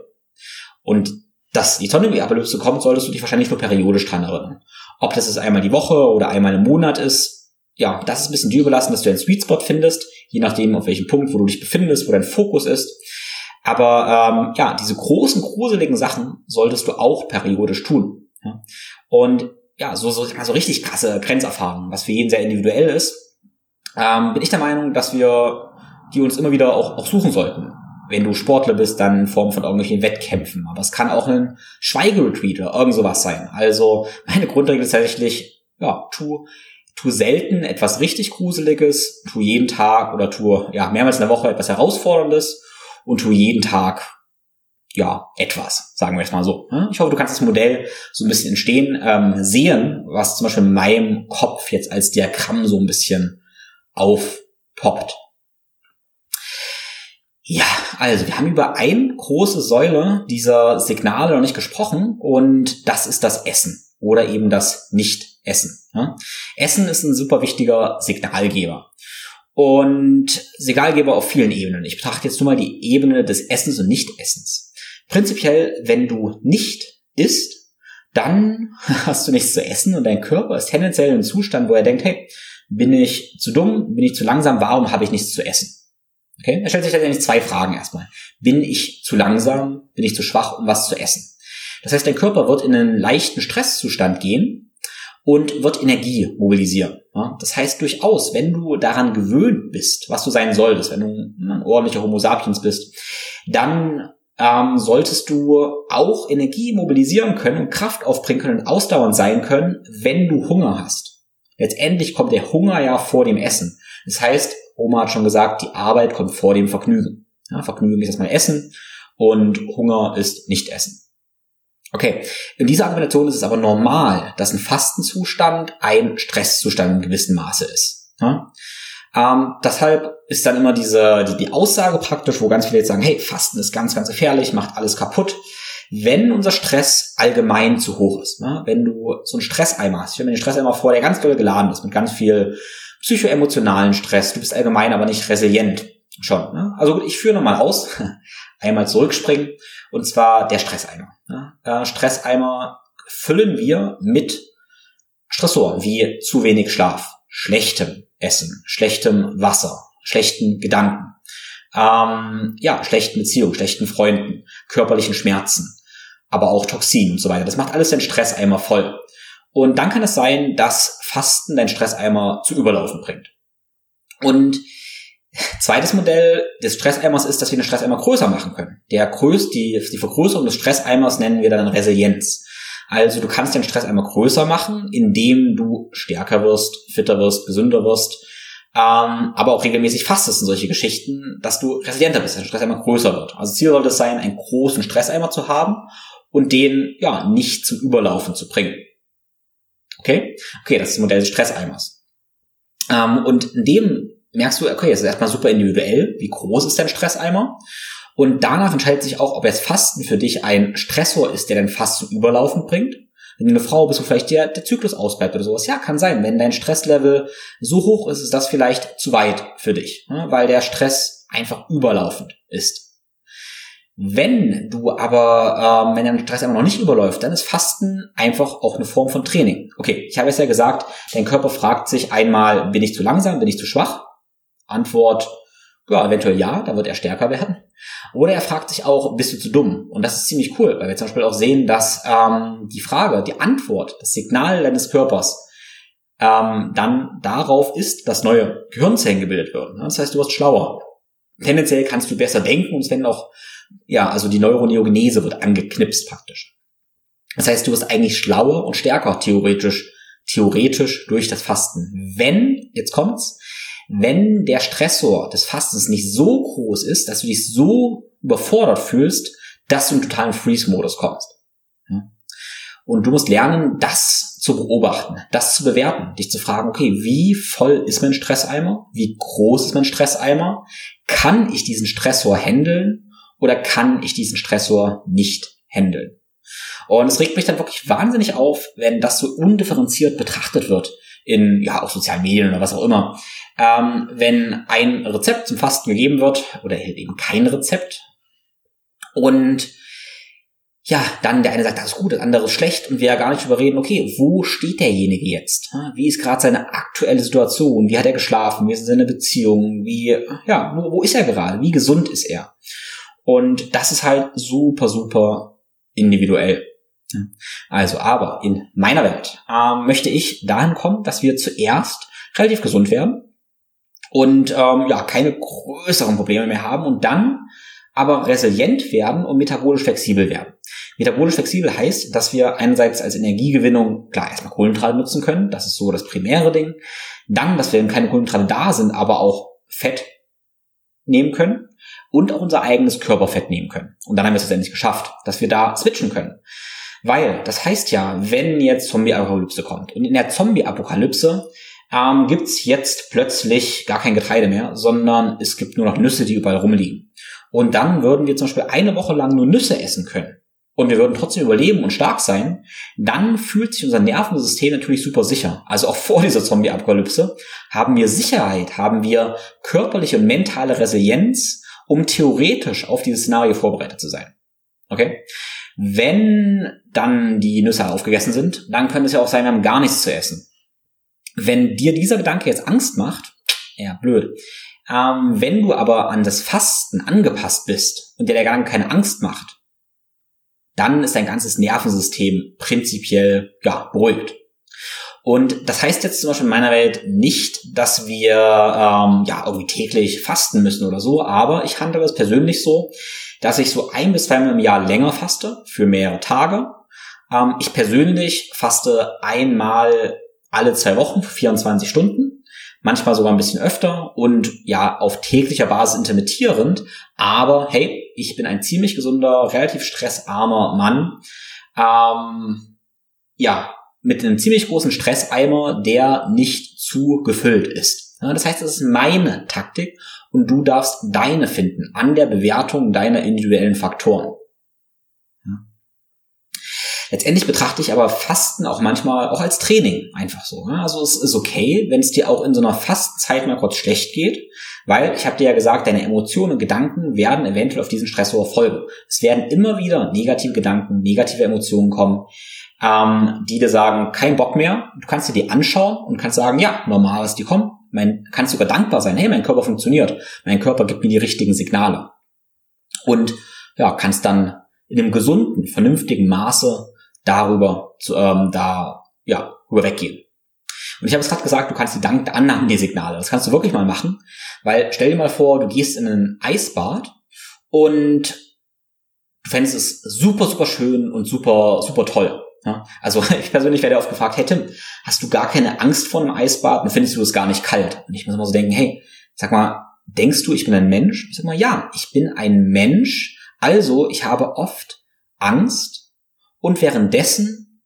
Und dass die Zombie-Apokalypse kommt, solltest du dich wahrscheinlich nur periodisch dran erinnern. Ob das jetzt einmal die Woche oder einmal im Monat ist, ja, das ist ein bisschen dir überlassen, dass du einen Sweet Spot findest, je nachdem, auf welchem Punkt, wo du dich befindest, wo dein Fokus ist. Aber ähm, ja, diese großen, gruseligen Sachen solltest du auch periodisch tun. Ja? Und ja, so, so, so richtig krasse Grenzerfahrungen, was für jeden sehr individuell ist, ähm, bin ich der Meinung, dass wir die uns immer wieder auch, auch suchen sollten. Wenn du Sportler bist, dann in Form von irgendwelchen Wettkämpfen. Aber es kann auch ein Schweigeretreat oder irgend sowas sein. Also meine Grundregel ist tatsächlich, ja, tu, tu selten etwas richtig Gruseliges, tu jeden Tag oder tu ja mehrmals in der Woche etwas Herausforderndes und tu jeden Tag ja, etwas, sagen wir es mal so. Ich hoffe, du kannst das Modell so ein bisschen entstehen ähm, sehen, was zum Beispiel in meinem Kopf jetzt als Diagramm so ein bisschen aufpoppt. Ja, also wir haben über eine große Säule dieser Signale noch nicht gesprochen und das ist das Essen oder eben das Nicht-Essen. Essen ist ein super wichtiger Signalgeber und Signalgeber auf vielen Ebenen. Ich betrachte jetzt nur mal die Ebene des Essens und Nicht-Essens. Prinzipiell, wenn du nicht isst, dann *laughs* hast du nichts zu essen und dein Körper ist tendenziell in einem Zustand, wo er denkt, hey, bin ich zu dumm, bin ich zu langsam, warum habe ich nichts zu essen? Okay, er stellt sich tatsächlich zwei Fragen erstmal. Bin ich zu langsam? Bin ich zu schwach, um was zu essen? Das heißt, dein Körper wird in einen leichten Stresszustand gehen und wird Energie mobilisieren. Das heißt durchaus, wenn du daran gewöhnt bist, was du sein solltest, wenn du ein ordentlicher Homo sapiens bist, dann ähm, solltest du auch Energie mobilisieren können und Kraft aufbringen können und ausdauernd sein können, wenn du Hunger hast. Letztendlich kommt der Hunger ja vor dem Essen. Das heißt, Oma hat schon gesagt, die Arbeit kommt vor dem Vergnügen. Ja, Vergnügen ist erstmal Essen und Hunger ist nicht Essen. Okay, in dieser Argumentation ist es aber normal, dass ein Fastenzustand ein Stresszustand in gewissem Maße ist. Ja? Ähm, deshalb ist dann immer diese die, die Aussage praktisch, wo ganz viele jetzt sagen, hey, Fasten ist ganz, ganz gefährlich, macht alles kaputt. Wenn unser Stress allgemein zu hoch ist, ne? wenn du so einen Stresseimer hast, ich stelle mir den Stresseimer vor, der ganz doll geladen ist mit ganz viel psychoemotionalen Stress, du bist allgemein aber nicht resilient. Schon. Ne? Also ich führe nochmal aus, einmal zurückspringen, und zwar der Stresseimer. Äh, Stresseimer füllen wir mit Stressoren wie zu wenig Schlaf, schlechtem Essen, schlechtem Wasser, schlechten Gedanken, ähm, ja, schlechten Beziehungen, schlechten Freunden, körperlichen Schmerzen, aber auch Toxinen und so weiter. Das macht alles den Stresseimer voll. Und dann kann es sein, dass Fasten deinen Stresseimer zu überlaufen bringt. Und zweites Modell des Stresseimers ist, dass wir den Stresseimer größer machen können. Der größt, die, die Vergrößerung des Stresseimers nennen wir dann Resilienz. Also du kannst den Stresseimer größer machen, indem du stärker wirst, fitter wirst, gesünder wirst, ähm, aber auch regelmäßig fastest in solche Geschichten, dass du resilienter bist, dass der Stresseimer größer wird. Also Ziel sollte es sein, einen großen Stresseimer zu haben und den ja nicht zum Überlaufen zu bringen. Okay? Okay, das ist das Modell des Stresseimers. Ähm, und in dem merkst du, okay, es ist erstmal super individuell, wie groß ist dein Stresseimer? Und danach entscheidet sich auch, ob jetzt Fasten für dich ein Stressor ist, der dein zum Überlaufen bringt. Wenn du eine Frau bist, wo vielleicht der, der Zyklus ausbleibt oder sowas, ja, kann sein. Wenn dein Stresslevel so hoch ist, ist das vielleicht zu weit für dich, ne? weil der Stress einfach überlaufend ist. Wenn du aber, ähm, wenn dein Stress immer noch nicht überläuft, dann ist Fasten einfach auch eine Form von Training. Okay, ich habe es ja gesagt, dein Körper fragt sich einmal, bin ich zu langsam, bin ich zu schwach? Antwort, ja, eventuell ja, da wird er stärker werden. Oder er fragt sich auch, bist du zu dumm? Und das ist ziemlich cool, weil wir zum Beispiel auch sehen, dass ähm, die Frage, die Antwort, das Signal deines Körpers ähm, dann darauf ist, dass neue Gehirnzellen gebildet werden. Das heißt, du wirst schlauer. Tendenziell kannst du besser denken und es werden auch ja, also die Neuroneogenese wird angeknipst praktisch. Das heißt, du wirst eigentlich schlauer und stärker theoretisch, theoretisch durch das Fasten. Wenn, jetzt kommt's, wenn der Stressor des Fastens nicht so groß ist, dass du dich so überfordert fühlst, dass du in totalen Freeze-Modus kommst. Und du musst lernen, das zu beobachten, das zu bewerten, dich zu fragen, okay, wie voll ist mein Stresseimer? Wie groß ist mein Stresseimer? Kann ich diesen Stressor handeln? oder kann ich diesen Stressor nicht handeln? Und es regt mich dann wirklich wahnsinnig auf, wenn das so undifferenziert betrachtet wird in ja auch sozialen Medien oder was auch immer. Ähm, wenn ein Rezept zum Fasten gegeben wird oder eben kein Rezept und ja, dann der eine sagt, das ist gut, das andere ist schlecht und wir ja gar nicht überreden, okay, wo steht derjenige jetzt? Wie ist gerade seine aktuelle Situation? Wie hat er geschlafen? Wie ist seine Beziehung? Wie, ja, wo, wo ist er gerade? Wie gesund ist er? Und das ist halt super, super individuell. Also, aber in meiner Welt ähm, möchte ich dahin kommen, dass wir zuerst relativ gesund werden und ähm, ja keine größeren Probleme mehr haben und dann aber resilient werden und metabolisch flexibel werden. Metabolisch flexibel heißt, dass wir einerseits als Energiegewinnung klar erstmal Kohlenhydrate nutzen können, das ist so das primäre Ding. Dann, dass wir wenn keine Kohlenhydrate da sind, aber auch Fett nehmen können und auch unser eigenes Körperfett nehmen können. Und dann haben wir es letztendlich geschafft, dass wir da switchen können. Weil das heißt ja, wenn jetzt Zombie-Apokalypse kommt und in der Zombie-Apokalypse ähm, gibt's jetzt plötzlich gar kein Getreide mehr, sondern es gibt nur noch Nüsse, die überall rumliegen. Und dann würden wir zum Beispiel eine Woche lang nur Nüsse essen können und wir würden trotzdem überleben und stark sein, dann fühlt sich unser Nervensystem natürlich super sicher. Also auch vor dieser Zombie-Apokalypse haben wir Sicherheit, haben wir körperliche und mentale Resilienz, um theoretisch auf dieses Szenario vorbereitet zu sein. Okay? Wenn dann die Nüsse aufgegessen sind, dann könnte es ja auch sein, wir haben gar nichts zu essen. Wenn dir dieser Gedanke jetzt Angst macht, ja, blöd. Ähm, wenn du aber an das Fasten angepasst bist und dir der Gedanke keine Angst macht, dann ist dein ganzes Nervensystem prinzipiell ja, beruhigt. Und das heißt jetzt zum Beispiel in meiner Welt nicht, dass wir ähm, ja irgendwie täglich fasten müssen oder so, aber ich handle es persönlich so, dass ich so ein bis zweimal im Jahr länger faste für mehrere Tage. Ähm, ich persönlich faste einmal alle zwei Wochen für 24 Stunden, manchmal sogar ein bisschen öfter und ja auf täglicher Basis intermittierend. Aber hey, ich bin ein ziemlich gesunder, relativ stressarmer Mann. Ähm, ja, mit einem ziemlich großen Stresseimer, der nicht zu gefüllt ist. Das heißt, das ist meine Taktik und du darfst deine finden an der Bewertung deiner individuellen Faktoren. Letztendlich betrachte ich aber Fasten auch manchmal auch als Training einfach so. Ne? Also es ist okay, wenn es dir auch in so einer Fastenzeit mal kurz schlecht geht, weil ich habe dir ja gesagt, deine Emotionen und Gedanken werden eventuell auf diesen Stressor folgen. Es werden immer wieder negative Gedanken, negative Emotionen kommen, ähm, die dir sagen, kein Bock mehr. Du kannst dir die anschauen und kannst sagen, ja, normal ist die kommen. Mein, kannst sogar dankbar sein, hey, mein Körper funktioniert. Mein Körper gibt mir die richtigen Signale. Und ja, kannst dann in einem gesunden, vernünftigen Maße darüber zu, ähm, da ja rüber weggehen. Und ich habe es gerade gesagt, du kannst die Dank annahmen die Signale. Das kannst du wirklich mal machen, weil stell dir mal vor, du gehst in ein Eisbad und du fändest es super super schön und super super toll. Ja, also *laughs* ich persönlich werde oft gefragt, hey Tim, hast du gar keine Angst vor einem Eisbad und findest du es gar nicht kalt? Und ich muss immer so denken, hey, sag mal, denkst du, ich bin ein Mensch? Ich sag mal, ja, ich bin ein Mensch. Also ich habe oft Angst und währenddessen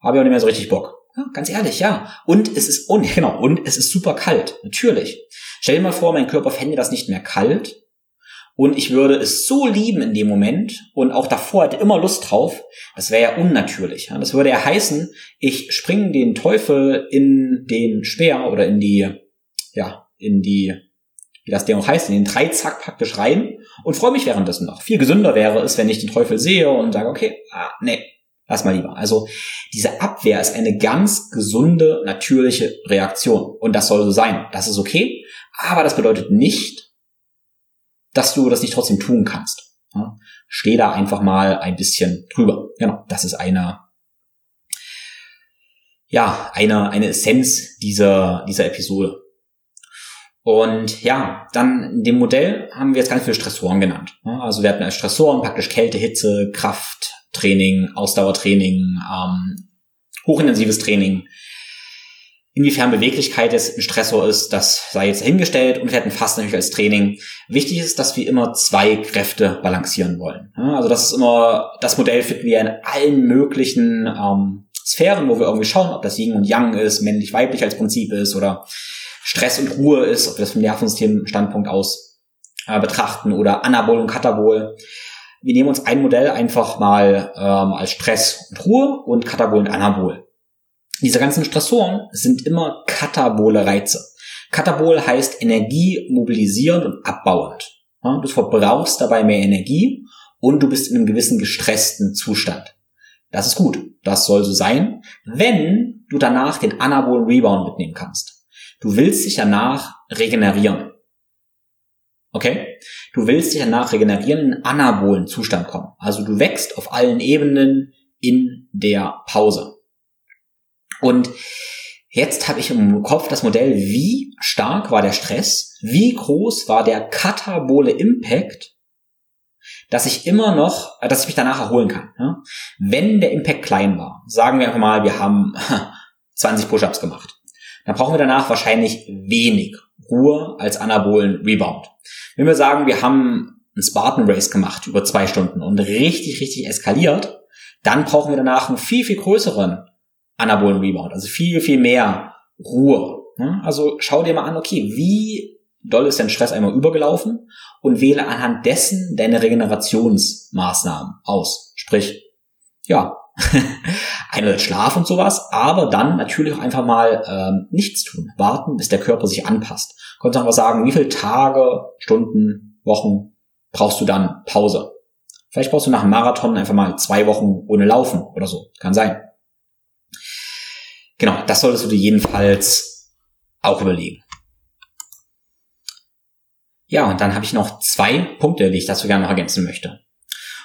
habe ich auch nicht mehr so richtig Bock. Ja, ganz ehrlich, ja. Und es ist, und, *laughs* genau, und es ist super kalt. Natürlich. Stell dir mal vor, mein Körper fände das nicht mehr kalt. Und ich würde es so lieben in dem Moment und auch davor hätte immer Lust drauf. Das wäre ja unnatürlich. Das würde ja heißen, ich springe den Teufel in den Speer oder in die, ja, in die, wie das Ding auch heißt, in den Dreizack praktisch rein und freue mich währenddessen noch. Viel gesünder wäre es, wenn ich den Teufel sehe und sage, okay, ah, nee, lass mal lieber. Also diese Abwehr ist eine ganz gesunde, natürliche Reaktion und das soll so sein. Das ist okay, aber das bedeutet nicht, dass du das nicht trotzdem tun kannst. Ja? Steh da einfach mal ein bisschen drüber. Genau, das ist eine ja, eine, eine Essenz dieser, dieser Episode. Und ja, dann in dem Modell haben wir jetzt ganz viele Stressoren genannt. Also wir hatten als Stressoren praktisch Kälte, Hitze, Kraft, Training, Ausdauertraining, ähm, hochintensives Training. Inwiefern Beweglichkeit jetzt ein Stressor ist, das sei jetzt dahingestellt und wir hatten fast natürlich als Training. Wichtig ist, dass wir immer zwei Kräfte balancieren wollen. Also das ist immer, das Modell finden wir in allen möglichen ähm, Sphären, wo wir irgendwie schauen, ob das Yin und Yang ist, männlich-weiblich als Prinzip ist oder Stress und Ruhe ist, ob wir das vom Nervensystem-Standpunkt aus äh, betrachten oder Anabol und Katabol. Wir nehmen uns ein Modell einfach mal ähm, als Stress und Ruhe und Katabol und Anabol. Diese ganzen Stressoren sind immer katabole Reize. Katabol heißt Energie mobilisierend und abbauend. Ja, du verbrauchst dabei mehr Energie und du bist in einem gewissen gestressten Zustand. Das ist gut. Das soll so sein, wenn du danach den anabolen Rebound mitnehmen kannst. Du willst dich danach regenerieren. Okay? Du willst dich danach regenerieren, in anabolen Zustand kommen. Also du wächst auf allen Ebenen in der Pause. Und jetzt habe ich im Kopf das Modell, wie stark war der Stress, wie groß war der katabole Impact, dass ich immer noch, dass ich mich danach erholen kann. Wenn der Impact klein war, sagen wir einfach mal, wir haben *laughs* 20 Push-ups gemacht, dann brauchen wir danach wahrscheinlich wenig Ruhe als anabolen Rebound. Wenn wir sagen, wir haben einen Spartan Race gemacht über zwei Stunden und richtig, richtig eskaliert, dann brauchen wir danach einen viel, viel größeren anabolen Rebound, also viel, viel mehr Ruhe. Also schau dir mal an, okay, wie doll ist dein Stress einmal übergelaufen und wähle anhand dessen deine Regenerationsmaßnahmen aus. Sprich, ja, *laughs* einerseits Schlaf und sowas, aber dann natürlich auch einfach mal ähm, nichts tun, warten, bis der Körper sich anpasst. Du einfach sagen, wie viele Tage, Stunden, Wochen brauchst du dann Pause? Vielleicht brauchst du nach einem Marathon einfach mal zwei Wochen ohne Laufen oder so. Kann sein. Genau, das solltest du dir jedenfalls auch überlegen. Ja, und dann habe ich noch zwei Punkte, die ich dazu gerne noch ergänzen möchte.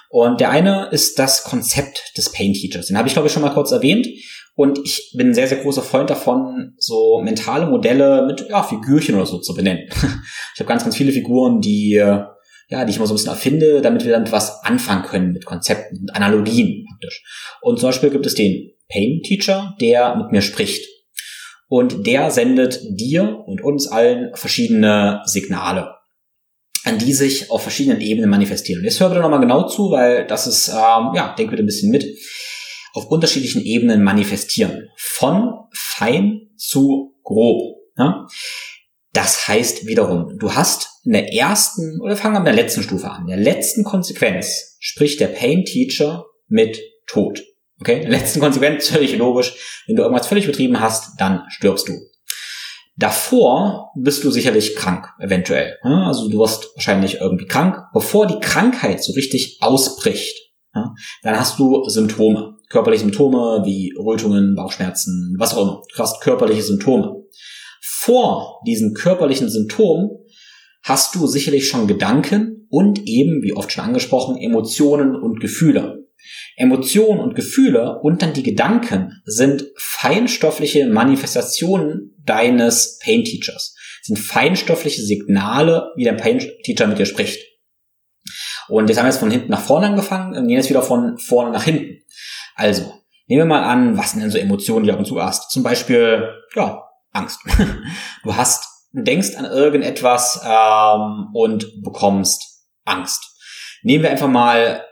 Und der eine ist das Konzept des Pain Teachers. Den habe ich, glaube ich, schon mal kurz erwähnt. Und ich bin ein sehr, sehr großer Freund davon, so mentale Modelle mit ja, Figürchen oder so zu benennen. *laughs* Ich habe ganz, ganz viele Figuren, die, ja, die ich immer so ein bisschen erfinde, damit wir damit was anfangen können mit Konzepten und Analogien praktisch. Und zum Beispiel gibt es den Pain Teacher, der mit mir spricht. Und der sendet dir und uns allen verschiedene Signale an die sich auf verschiedenen Ebenen manifestieren. Und jetzt hör bitte nochmal genau zu, weil das ist, ähm, ja, denk bitte ein bisschen mit, auf unterschiedlichen Ebenen manifestieren. Von fein zu grob. Ja? Das heißt wiederum, du hast in der ersten, oder fangen wir mit der letzten Stufe an, in der letzten Konsequenz spricht der Pain Teacher mit Tod. Okay, in der letzten Konsequenz völlig logisch. Wenn du irgendwas völlig betrieben hast, dann stirbst du. Davor bist du sicherlich krank, eventuell. Also du wirst wahrscheinlich irgendwie krank. Bevor die Krankheit so richtig ausbricht, dann hast du Symptome. Körperliche Symptome wie Rötungen, Bauchschmerzen, was auch immer. Du hast körperliche Symptome. Vor diesen körperlichen Symptomen hast du sicherlich schon Gedanken und eben, wie oft schon angesprochen, Emotionen und Gefühle. Emotionen und Gefühle und dann die Gedanken sind feinstoffliche Manifestationen deines Pain Teachers. Sind feinstoffliche Signale, wie der Pain Teacher mit dir spricht. Und jetzt haben wir jetzt von hinten nach vorne angefangen und jetzt wieder von vorne nach hinten. Also, nehmen wir mal an, was sind denn so Emotionen, die du ab und zu hast? Zum Beispiel, ja, Angst. *laughs* Du hast, du denkst an irgendetwas ähm, und bekommst Angst. Nehmen wir einfach mal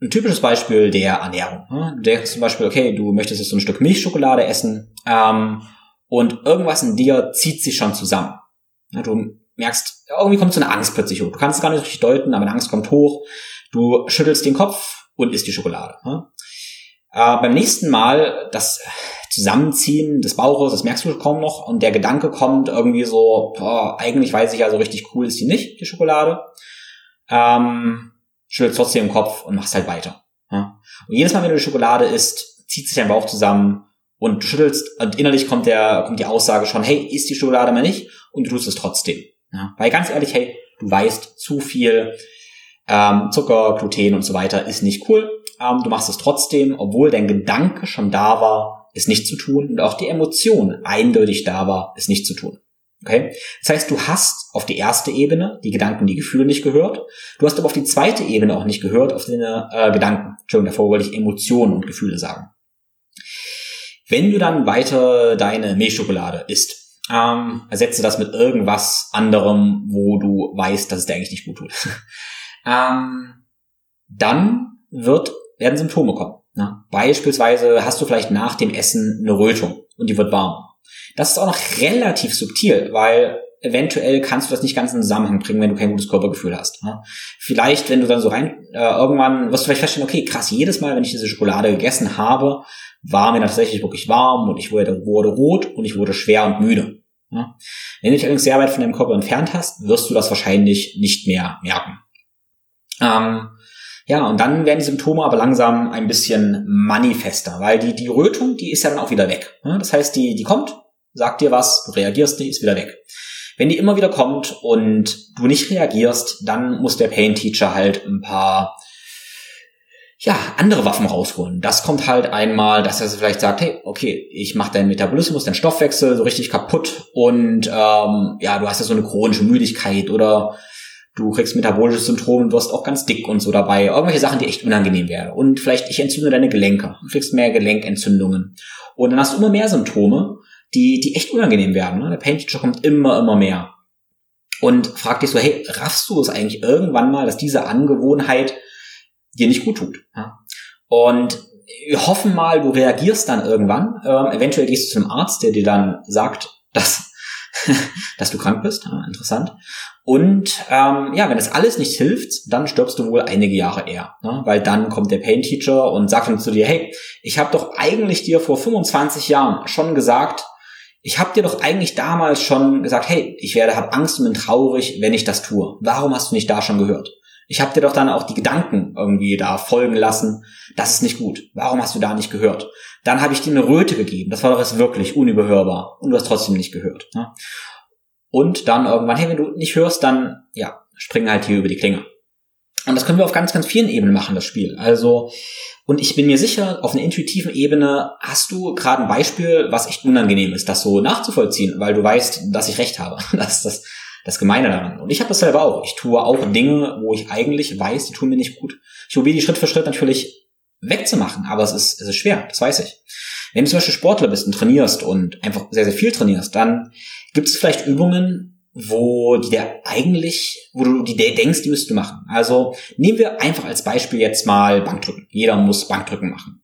ein typisches Beispiel der Ernährung. Ne? Du denkst zum Beispiel, okay, du möchtest jetzt so ein Stück Milchschokolade essen ähm, und irgendwas in dir zieht sich schon zusammen. Du merkst, irgendwie kommt so eine Angst plötzlich hoch. Du kannst es gar nicht richtig deuten, aber eine Angst kommt hoch. Du schüttelst den Kopf und isst die Schokolade. Äh, beim nächsten Mal das Zusammenziehen des Bauches, das merkst du kaum noch und der Gedanke kommt irgendwie so, boah, eigentlich weiß ich ja so richtig cool ist die nicht, die Schokolade. Ähm, schüttelst trotzdem den Kopf und machst halt weiter. Ja? Und jedes Mal, wenn du die Schokolade isst, zieht sich dein Bauch zusammen und du schüttelst und innerlich kommt der kommt die Aussage schon, hey, isst die Schokolade mal nicht und du tust es trotzdem. Ja? Weil ganz ehrlich, hey, du weißt zu viel ähm, Zucker, Gluten und so weiter ist nicht cool. Ähm, du machst es trotzdem, obwohl dein Gedanke schon da war, es nicht zu tun und auch die Emotion eindeutig da war, es nicht zu tun. Okay? Das heißt, du hast auf die erste Ebene die Gedanken, die Gefühle nicht gehört. Du hast aber auf die zweite Ebene auch nicht gehört, auf deine äh, Gedanken. Entschuldigung, davor wollte ich Emotionen und Gefühle sagen. Wenn du dann weiter deine Milchschokolade isst, ähm, ersetze das mit irgendwas anderem, wo du weißt, dass es dir eigentlich nicht gut tut. *laughs* ähm, dann wird, werden Symptome kommen. Ne? Beispielsweise hast du vielleicht nach dem Essen eine Rötung und die wird warm. Das ist auch noch relativ subtil, weil eventuell kannst du das nicht ganz in Zusammenhang bringen, wenn du kein gutes Körpergefühl hast. Ne? Vielleicht, wenn du dann so rein, äh, irgendwann wirst du vielleicht feststellen, okay, krass, jedes Mal, wenn ich diese Schokolade gegessen habe, war mir tatsächlich wirklich warm und ich wurde, wurde rot und ich wurde schwer und müde. Ne? Wenn du dich allerdings sehr weit von deinem Körper entfernt hast, wirst du das wahrscheinlich nicht mehr merken. Ähm, ja, und dann werden die Symptome aber langsam ein bisschen manifester, weil die, die Rötung, die ist ja dann auch wieder weg. Das heißt, die, die kommt, sagt dir was, du reagierst nicht, ist wieder weg. Wenn die immer wieder kommt und du nicht reagierst, dann muss der Pain Teacher halt ein paar ja, andere Waffen rausholen. Das kommt halt einmal, dass er vielleicht sagt, hey, okay, ich mache deinen Metabolismus, deinen Stoffwechsel so richtig kaputt und ähm, ja, du hast ja so eine chronische Müdigkeit oder du kriegst metabolische Symptome und wirst auch ganz dick und so dabei. Irgendwelche Sachen, die echt unangenehm wären. Und vielleicht ich entzünde deine Gelenke. Du kriegst mehr Gelenkentzündungen. Und dann hast du immer mehr Symptome, die, die echt unangenehm werden. Ne? Der Pain Teacher kommt immer, immer mehr. Und fragt dich so, hey, raffst du es eigentlich irgendwann mal, dass diese Angewohnheit dir nicht gut tut. Und wir hoffen mal, du reagierst dann irgendwann. Ähm, eventuell gehst du zum Arzt, der dir dann sagt, dass, *laughs* dass du krank bist. Ja, interessant. Und ähm, ja, wenn das alles nicht hilft, dann stirbst du wohl einige Jahre eher. Ne? Weil dann kommt der Pain Teacher und sagt dann zu dir, hey, ich habe doch eigentlich dir vor 25 Jahren schon gesagt, ich habe dir doch eigentlich damals schon gesagt, hey, ich werde, hab Angst und bin traurig, wenn ich das tue. Warum hast du nicht da schon gehört? Ich habe dir doch dann auch die Gedanken irgendwie da folgen lassen. Das ist nicht gut. Warum hast du da nicht gehört? Dann habe ich dir eine Röte gegeben. Das war doch jetzt wirklich unüberhörbar. Und du hast trotzdem nicht gehört. Ne? Und dann irgendwann, hey, wenn du nicht hörst, dann, ja, springen halt hier über die Klinge. Und das können wir auf ganz, ganz vielen Ebenen machen, das Spiel. Also, und ich bin mir sicher, auf einer intuitiven Ebene hast du gerade ein Beispiel, was echt unangenehm ist, das so nachzuvollziehen, weil du weißt, dass ich recht habe. *laughs* Das, das, das Gemeine daran. Und ich habe das selber auch. Ich tue auch Dinge, wo ich eigentlich weiß, die tun mir nicht gut. Ich probiere die Schritt für Schritt natürlich wegzumachen, aber es ist, es ist schwer, das weiß ich. Wenn du zum Beispiel Sportler bist und trainierst und einfach sehr, sehr viel trainierst, dann gibt es vielleicht Übungen, wo die der eigentlich, wo du die der denkst, die müsstest du machen. Also nehmen wir einfach als Beispiel jetzt mal Bankdrücken. Jeder muss Bankdrücken machen.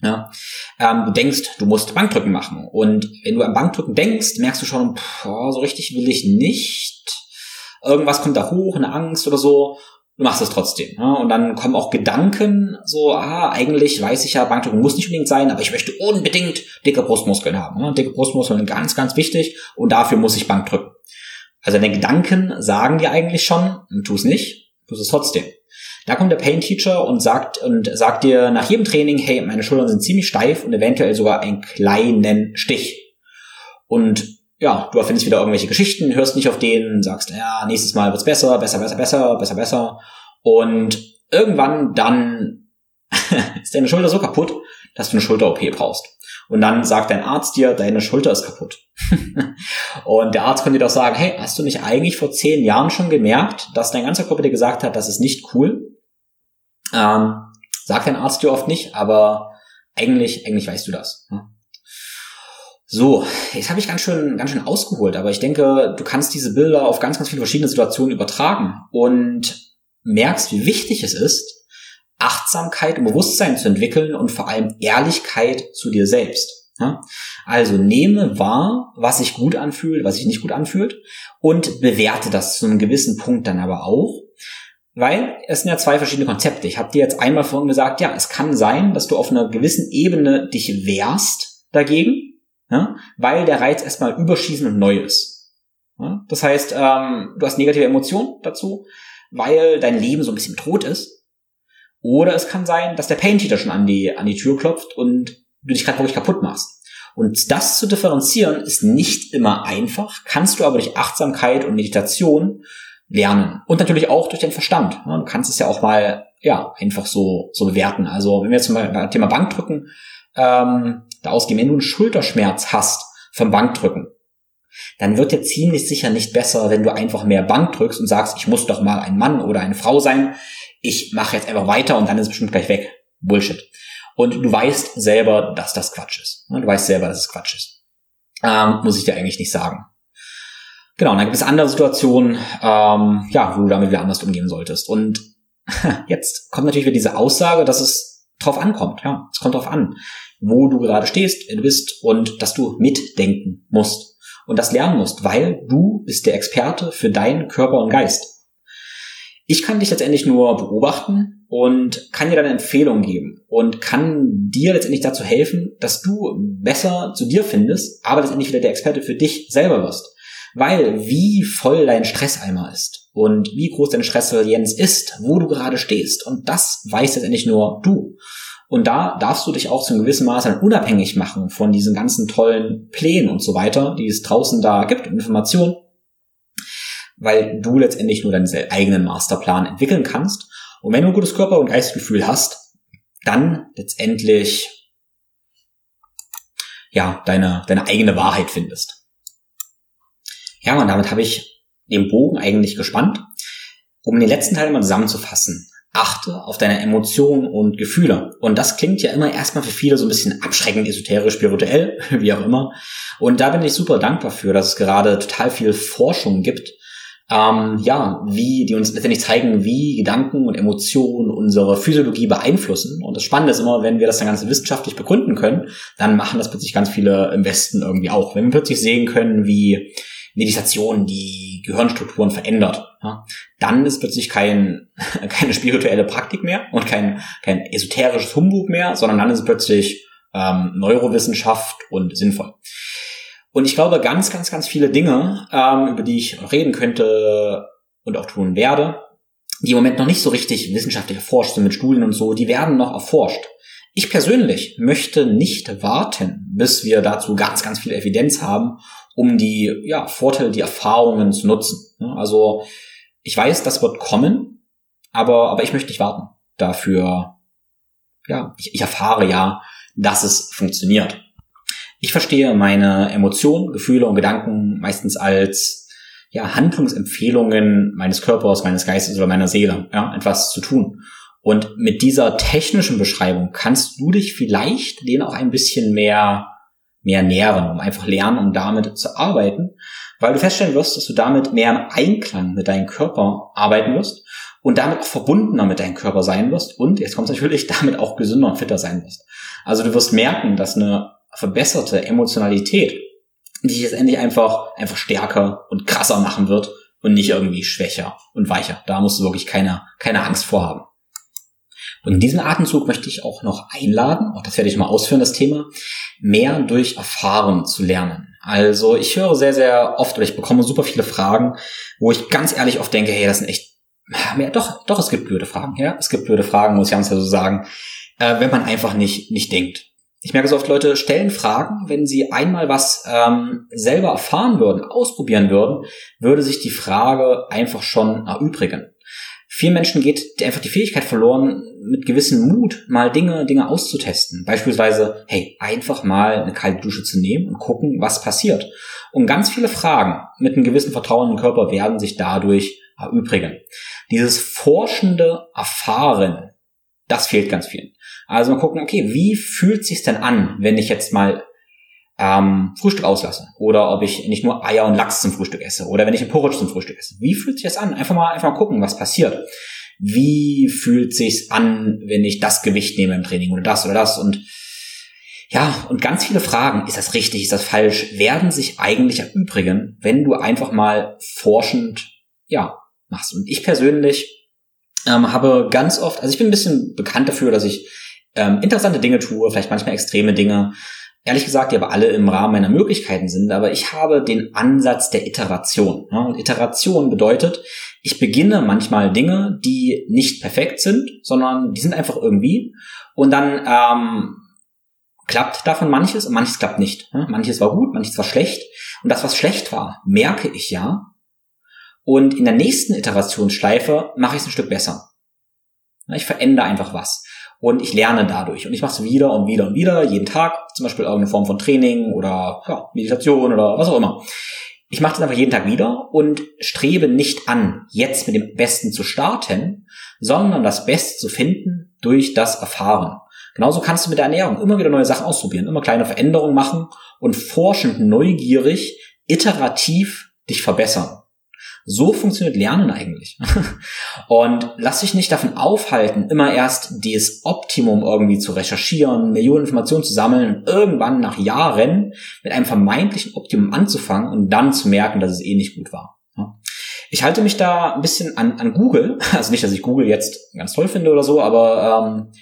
Ja, ähm, du denkst, du musst Bankdrücken machen. Und wenn du an Bankdrücken denkst, merkst du schon, pff, so richtig will ich nicht. Irgendwas kommt da hoch, eine Angst oder so. Du machst es trotzdem. Ja? Und dann kommen auch Gedanken, so, ah, eigentlich weiß ich ja, Bankdrücken muss nicht unbedingt sein, aber ich möchte unbedingt dicke Brustmuskeln haben. Ja? Dicke Brustmuskeln sind ganz, ganz wichtig und dafür muss ich Bankdrücken. Also deine Gedanken sagen dir eigentlich schon, tu es nicht, tu es trotzdem. Da kommt der Pain Teacher und sagt, und sagt dir nach jedem Training, hey, meine Schultern sind ziemlich steif und eventuell sogar einen kleinen Stich. Und ja, du erfindest wieder irgendwelche Geschichten, hörst nicht auf denen, sagst, ja, nächstes Mal wird's besser, besser, besser, besser, besser, besser. Und irgendwann dann *laughs* ist deine Schulter so kaputt, dass du eine Schulter-OP brauchst. Und dann sagt dein Arzt dir, deine Schulter ist kaputt. *laughs* und der Arzt könnte dir doch sagen, hey, hast du nicht eigentlich vor zehn Jahren schon gemerkt, dass dein ganzer Körper dir gesagt hat, das ist nicht cool? Ähm, sagt dein Arzt dir oft nicht, aber eigentlich, eigentlich weißt du das. Hm? So, jetzt habe ich ganz schön, ganz schön ausgeholt, aber ich denke, du kannst diese Bilder auf ganz, ganz viele verschiedene Situationen übertragen und merkst, wie wichtig es ist, Achtsamkeit und Bewusstsein zu entwickeln und vor allem Ehrlichkeit zu dir selbst. Also nehme wahr, was sich gut anfühlt, was sich nicht gut anfühlt und bewerte das zu einem gewissen Punkt dann aber auch weil es sind ja zwei verschiedene Konzepte. Ich habe dir jetzt einmal vorhin gesagt, ja, es kann sein, dass du auf einer gewissen Ebene dich wehrst dagegen, ja, weil der Reiz erstmal überschießend und neu ist. Ja, das heißt, ähm, du hast negative Emotionen dazu, weil dein Leben so ein bisschen tot ist. Oder es kann sein, dass der Pain-Teacher schon an die, an die Tür klopft und du dich gerade wirklich kaputt machst. Und das zu differenzieren ist nicht immer einfach, kannst du aber durch Achtsamkeit und Meditation lernen. Und natürlich auch durch den Verstand. Du kannst es ja auch mal, ja, einfach so, so bewerten. Also, wenn wir mal beim Thema Bankdrücken, ähm, da ausgehen, wenn du einen Schulterschmerz hast vom Bankdrücken, dann wird dir ziemlich sicher nicht besser, wenn du einfach mehr Bank drückst und sagst, ich muss doch mal ein Mann oder eine Frau sein. Ich mache jetzt einfach weiter und dann ist es bestimmt gleich weg. Bullshit. Und du weißt selber, dass das Quatsch ist. Du weißt selber, dass es Quatsch ist. Ähm, muss ich dir eigentlich nicht sagen. Genau, und dann gibt es andere Situationen, ähm, ja, wo du damit wieder anders umgehen solltest. Und *laughs* jetzt kommt natürlich wieder diese Aussage, dass es drauf ankommt. Ja, es kommt drauf an, wo du gerade stehst, wer du bist und dass du mitdenken musst und das lernen musst, weil du bist der Experte für deinen Körper und Geist. Ich kann dich letztendlich nur beobachten und kann dir dann Empfehlungen geben und kann dir letztendlich dazu helfen, dass du besser zu dir findest, aber letztendlich wieder der Experte für dich selber wirst. Weil wie voll dein Stresseimer ist und wie groß deine Stressresilienz ist, wo du gerade stehst. Und das weiß letztendlich nur du. Und da darfst du dich auch zu einem gewissen Maße unabhängig machen von diesen ganzen tollen Plänen und so weiter, die es draußen da gibt, Informationen, weil du letztendlich nur deinen eigenen Masterplan entwickeln kannst. Und wenn du ein gutes Körper- und Geistgefühl hast, dann letztendlich ja deine deine eigene Wahrheit findest. Ja, und damit habe ich den Bogen eigentlich gespannt, um den letzten Teil mal zusammenzufassen achte auf deine Emotionen und Gefühle. Und das klingt ja immer erstmal für viele so ein bisschen abschreckend, esoterisch, spirituell, *laughs* wie auch immer. Und da bin ich super dankbar für, dass es gerade total viel Forschung gibt, ähm, ja, wie, die uns letztendlich zeigen, wie Gedanken und Emotionen unsere Physiologie beeinflussen. Und das Spannende ist immer, wenn wir das dann ganz wissenschaftlich begründen können, dann machen das plötzlich ganz viele im Westen irgendwie auch. Wenn wir plötzlich sehen können, wie Meditation die Gehirnstrukturen verändert, ja, dann ist plötzlich kein, *laughs* keine spirituelle Praktik mehr und kein, kein esoterisches Humbug mehr, sondern dann ist es plötzlich ähm, Neurowissenschaft und sinnvoll. Und ich glaube, ganz, ganz, ganz viele Dinge, ähm, über die ich reden könnte und auch tun werde, die im Moment noch nicht so richtig wissenschaftlich erforscht sind mit Studien und so, die werden noch erforscht. Ich persönlich möchte nicht warten, bis wir dazu ganz, ganz viel Evidenz haben, um die ja, Vorteile, die Erfahrungen zu nutzen. Also ich weiß, das wird kommen, aber, aber ich möchte nicht warten. Dafür, ja, ich, ich erfahre ja, dass es funktioniert. Ich verstehe meine Emotionen, Gefühle und Gedanken meistens als ja, Handlungsempfehlungen meines Körpers, meines Geistes oder meiner Seele, ja, etwas zu tun. Und mit dieser technischen Beschreibung kannst du dich vielleicht den auch ein bisschen mehr, mehr nähren, um einfach lernen, um damit zu arbeiten, weil du feststellen wirst, dass du damit mehr im Einklang mit deinem Körper arbeiten wirst und damit auch verbundener mit deinem Körper sein wirst und jetzt kommt natürlich *laughs* damit auch gesünder und fitter sein wirst. Also du wirst merken, dass eine verbesserte Emotionalität dich jetzt endlich einfach, einfach stärker und krasser machen wird und nicht irgendwie schwächer und weicher. Da musst du wirklich keine, keine Angst vorhaben. Und in diesem Atemzug möchte ich auch noch einladen, auch das werde ich mal ausführen, das Thema, mehr durch Erfahren zu lernen. Also ich höre sehr, sehr oft oder ich bekomme super viele Fragen, wo ich ganz ehrlich oft denke, hey, das sind echt, mehr, doch, doch, es gibt blöde Fragen, ja, es gibt blöde Fragen, muss ich ganz so sagen, äh, wenn man einfach nicht, nicht denkt. Ich merke so oft, Leute stellen Fragen, wenn sie einmal was ähm, selber erfahren würden, ausprobieren würden, würde sich die Frage einfach schon erübrigen. Vielen Menschen geht einfach die Fähigkeit verloren, mit gewissem Mut mal Dinge, Dinge auszutesten. Beispielsweise, hey, einfach mal eine kalte Dusche zu nehmen und gucken, was passiert. Und ganz viele Fragen mit einem gewissen Vertrauen im Körper werden sich dadurch erübrigen. Dieses forschende Erfahren, das fehlt ganz vielen. Also mal gucken, okay, wie fühlt es sich denn an, wenn ich jetzt mal ähm, Frühstück auslasse oder ob ich nicht nur Eier und Lachs zum Frühstück esse oder wenn ich ein Porridge zum Frühstück esse. Wie fühlt sich das an? Einfach mal, einfach mal gucken, was passiert. Wie fühlt sich's an, wenn ich das Gewicht nehme im Training oder das oder das und ja, und ganz viele Fragen, ist das richtig, ist das falsch, werden sich eigentlich erübrigen, wenn du einfach mal forschend, ja, machst. Und ich persönlich ähm, habe ganz oft, also ich bin ein bisschen bekannt dafür, dass ich ähm, interessante Dinge tue, vielleicht manchmal extreme Dinge, ehrlich gesagt, die aber alle im Rahmen meiner Möglichkeiten sind, aber ich habe den Ansatz der Iteration. Ja, und Iteration bedeutet, ich beginne manchmal Dinge, die nicht perfekt sind, sondern die sind einfach irgendwie. Und dann ähm, klappt davon manches und manches klappt nicht. Ja, manches war gut, manches war schlecht. Und das, was schlecht war, merke ich ja. Und in der nächsten Iterationsschleife mache ich es ein Stück besser. Ich verändere einfach was und ich lerne dadurch. Und ich mache es wieder und wieder und wieder, jeden Tag, zum Beispiel irgendeine Form von Training oder ja, Meditation oder was auch immer. Ich mache das einfach jeden Tag wieder und strebe nicht an, jetzt mit dem Besten zu starten, sondern das Beste zu finden durch das Erfahren. Genauso kannst du mit der Ernährung immer wieder neue Sachen ausprobieren, immer kleine Veränderungen machen und forschend, neugierig, iterativ dich verbessern. So funktioniert Lernen eigentlich. *laughs* Und lass dich nicht davon aufhalten, immer erst dieses Optimum irgendwie zu recherchieren, Millionen Informationen zu sammeln und irgendwann nach Jahren mit einem vermeintlichen Optimum anzufangen und dann zu merken, dass es eh nicht gut war. Ich halte mich da ein bisschen an, an Google, *laughs* also nicht, dass ich Google jetzt ganz toll finde oder so, aber ähm,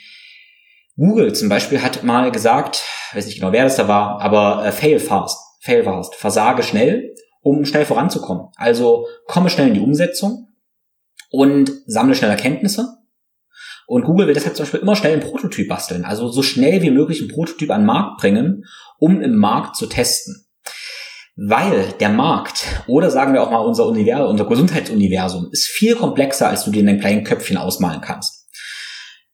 Google zum Beispiel hat mal gesagt, weiß nicht genau, wer das da war, aber äh, fail fast, fail fast, versage schnell um schnell voranzukommen. Also komme schnell in die Umsetzung und sammle schnell Erkenntnisse. Und Google will deshalb zum Beispiel immer schnell einen Prototyp basteln, also so schnell wie möglich einen Prototyp an den Markt bringen, um im Markt zu testen. Weil der Markt oder sagen wir auch mal unser Universum, unser Gesundheitsuniversum ist viel komplexer, als du dir in deinem kleinen Köpfchen ausmalen kannst.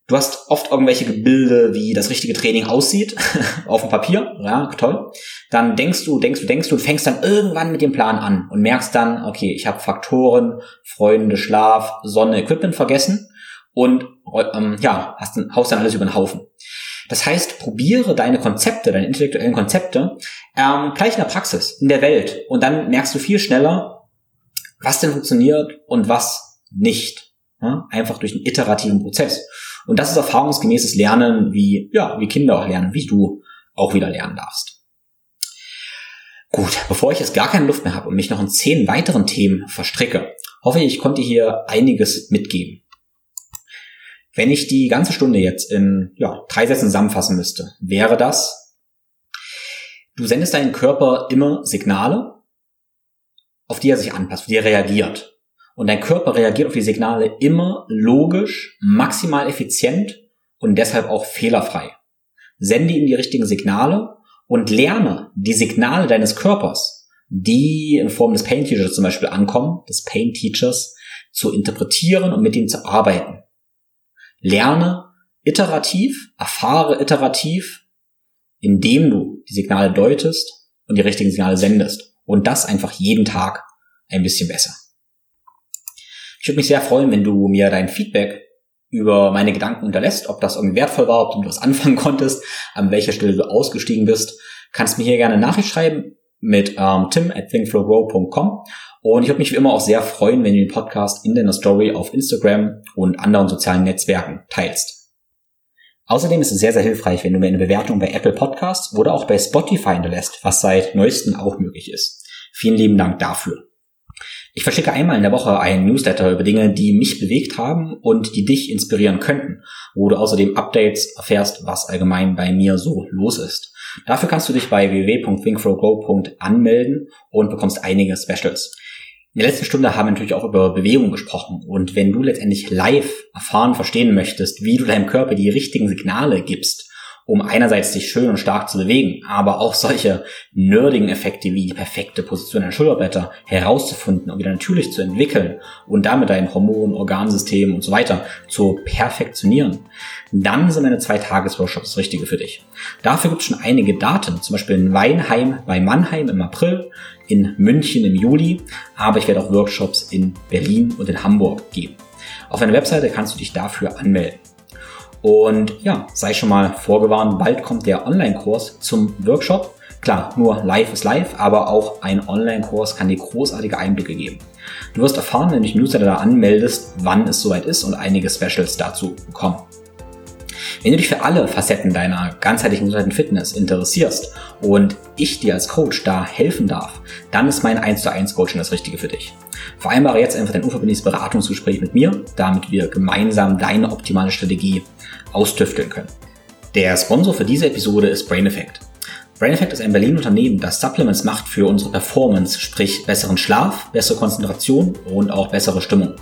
Du hast oft irgendwelche Gebilde, wie das richtige Training aussieht, *laughs* auf dem Papier, ja, toll. Dann denkst du, denkst du, denkst du und fängst dann irgendwann mit dem Plan an und merkst dann, okay, ich habe Faktoren, Freunde, Schlaf, Sonne, Equipment vergessen und ähm, ja, hast, haust dann alles über den Haufen. Das heißt, probiere deine Konzepte, deine intellektuellen Konzepte ähm, gleich in der Praxis, in der Welt und dann merkst du viel schneller, was denn funktioniert und was nicht. Ja? Einfach durch einen iterativen Prozess. Und das ist erfahrungsgemäßes Lernen, wie, ja, wie Kinder auch lernen, wie du auch wieder lernen darfst. Gut, bevor ich jetzt gar keine Luft mehr habe und mich noch in zehn weiteren Themen verstricke, hoffe ich, ich konnte hier einiges mitgeben. Wenn ich die ganze Stunde jetzt in ja, drei Sätzen zusammenfassen müsste, wäre das, du sendest deinen Körper immer Signale, auf die er sich anpasst, auf die er reagiert. Und dein Körper reagiert auf die Signale immer logisch, maximal effizient und deshalb auch fehlerfrei. Sende ihm die richtigen Signale und lerne die Signale deines Körpers, die in Form des Pain Teachers zum Beispiel ankommen, des Pain Teachers, zu interpretieren und mit ihm zu arbeiten. Lerne iterativ, erfahre iterativ, indem du die Signale deutest und die richtigen Signale sendest. Und das einfach jeden Tag ein bisschen besser. Ich würde mich sehr freuen, wenn du mir dein Feedback über meine Gedanken unterlässt, ob das irgendwie wertvoll war, ob du was *laughs* anfangen konntest, an welcher Stelle du ausgestiegen bist. Kannst mir hier gerne eine Nachricht schreiben mit ähm, tim at thinkflowgrow.com und ich würde mich wie immer auch sehr freuen, wenn du den Podcast in deiner Story auf Instagram und anderen sozialen Netzwerken teilst. Außerdem ist es sehr, sehr hilfreich, wenn du mir eine Bewertung bei Apple Podcasts oder auch bei Spotify hinterlässt, was seit neuestem auch möglich ist. Vielen lieben Dank dafür. Ich verschicke einmal in der Woche einen Newsletter über Dinge, die mich bewegt haben und die dich inspirieren könnten, wo du außerdem Updates erfährst, was allgemein bei mir so los ist. Dafür kannst du dich bei www.thinkfrowgrow anmelden und bekommst einige Specials. In der letzten Stunde haben wir natürlich auch über Bewegung gesprochen und wenn du letztendlich live erfahren, verstehen möchtest, wie du deinem Körper die richtigen Signale gibst, um einerseits dich schön und stark zu bewegen, aber auch solche nerdigen Effekte wie die perfekte Position der Schulterblätter herauszufinden und wieder natürlich zu entwickeln und damit dein Hormon, Organsystem und so weiter zu perfektionieren, dann sind meine zwei Tagesworkshops das Richtige für dich. Dafür gibt es schon einige Daten, zum Beispiel in Weinheim bei Mannheim im April, in München im Juli, aber ich werde auch Workshops in Berlin und in Hamburg geben. Auf meiner Webseite kannst du dich dafür anmelden. Und ja, sei schon mal vorgewarnt, bald kommt der Online-Kurs zum Workshop. Klar, nur live ist live, aber auch ein Online-Kurs kann dir großartige Einblicke geben. Du wirst erfahren, wenn du dich Newsletter anmeldest, wann es soweit ist und einige Specials dazu bekommen. Wenn du dich für alle Facetten deiner ganzheitlichen Gesundheit Fitness interessierst und ich dir als Coach da helfen darf, dann ist mein 1 zu 1 Coaching das Richtige für dich. Vereinbare jetzt einfach dein unverbindliches Beratungsgespräch mit mir, damit wir gemeinsam deine optimale Strategie austüfteln können. Der Sponsor für diese Episode ist Brain Effect. Brain Effect ist ein Berliner Unternehmen, das Supplements macht für unsere Performance, sprich besseren Schlaf, bessere Konzentration und auch bessere Stimmung.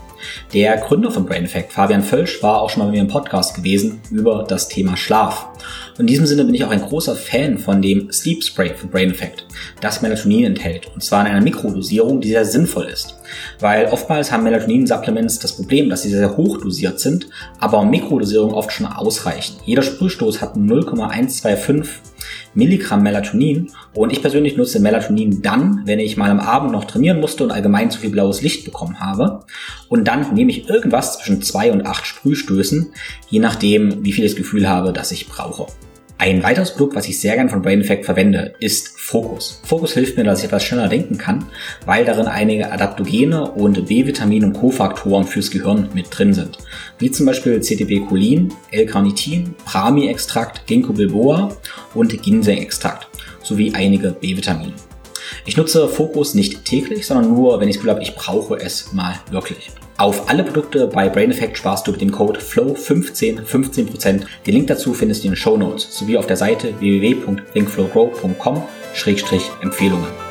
Der Gründer von Brain Effect, Fabian Völsch, war auch schon mal bei mir im Podcast gewesen über das Thema Schlaf. Und in diesem Sinne bin ich auch ein großer Fan von dem Sleep Spray von Brain Effect, das Melatonin enthält. Und zwar in einer Mikrodosierung, die sehr sinnvoll ist. Weil oftmals haben Melatonin-Supplements das Problem, dass sie sehr, hoch dosiert sind, aber Mikrodosierung oft schon ausreichen. Jeder Sprühstoß hat 0,125 Milligramm Melatonin und ich persönlich nutze Melatonin dann, wenn ich mal am Abend noch trainieren musste und allgemein zu viel blaues Licht bekommen habe. Und dann nehme ich irgendwas zwischen zwei und acht Sprühstößen, je nachdem, wie viel ich das Gefühl habe, dass ich brauche. Ein weiteres Produkt, was ich sehr gerne von Brain Effect verwende, ist Focus. Focus hilft mir, dass ich etwas schneller denken kann, weil darin einige Adaptogene und B-Vitamine und Kofaktoren fürs Gehirn mit drin sind. Wie zum Beispiel CTB-Cholin, L-Carnitin, Prami-Extrakt, Ginkgo biloba und Ginseng-Extrakt sowie einige B-Vitamine. Ich nutze Focus nicht täglich, sondern nur, wenn ich das Gefühl habe, ich brauche es mal wirklich. Auf alle Produkte bei Brain Effect sparst du mit dem Code FLOW15 15%. Den Link dazu findest du in den Show Notes sowie auf der Seite www.thinkflowgrow.com-empfehlungen.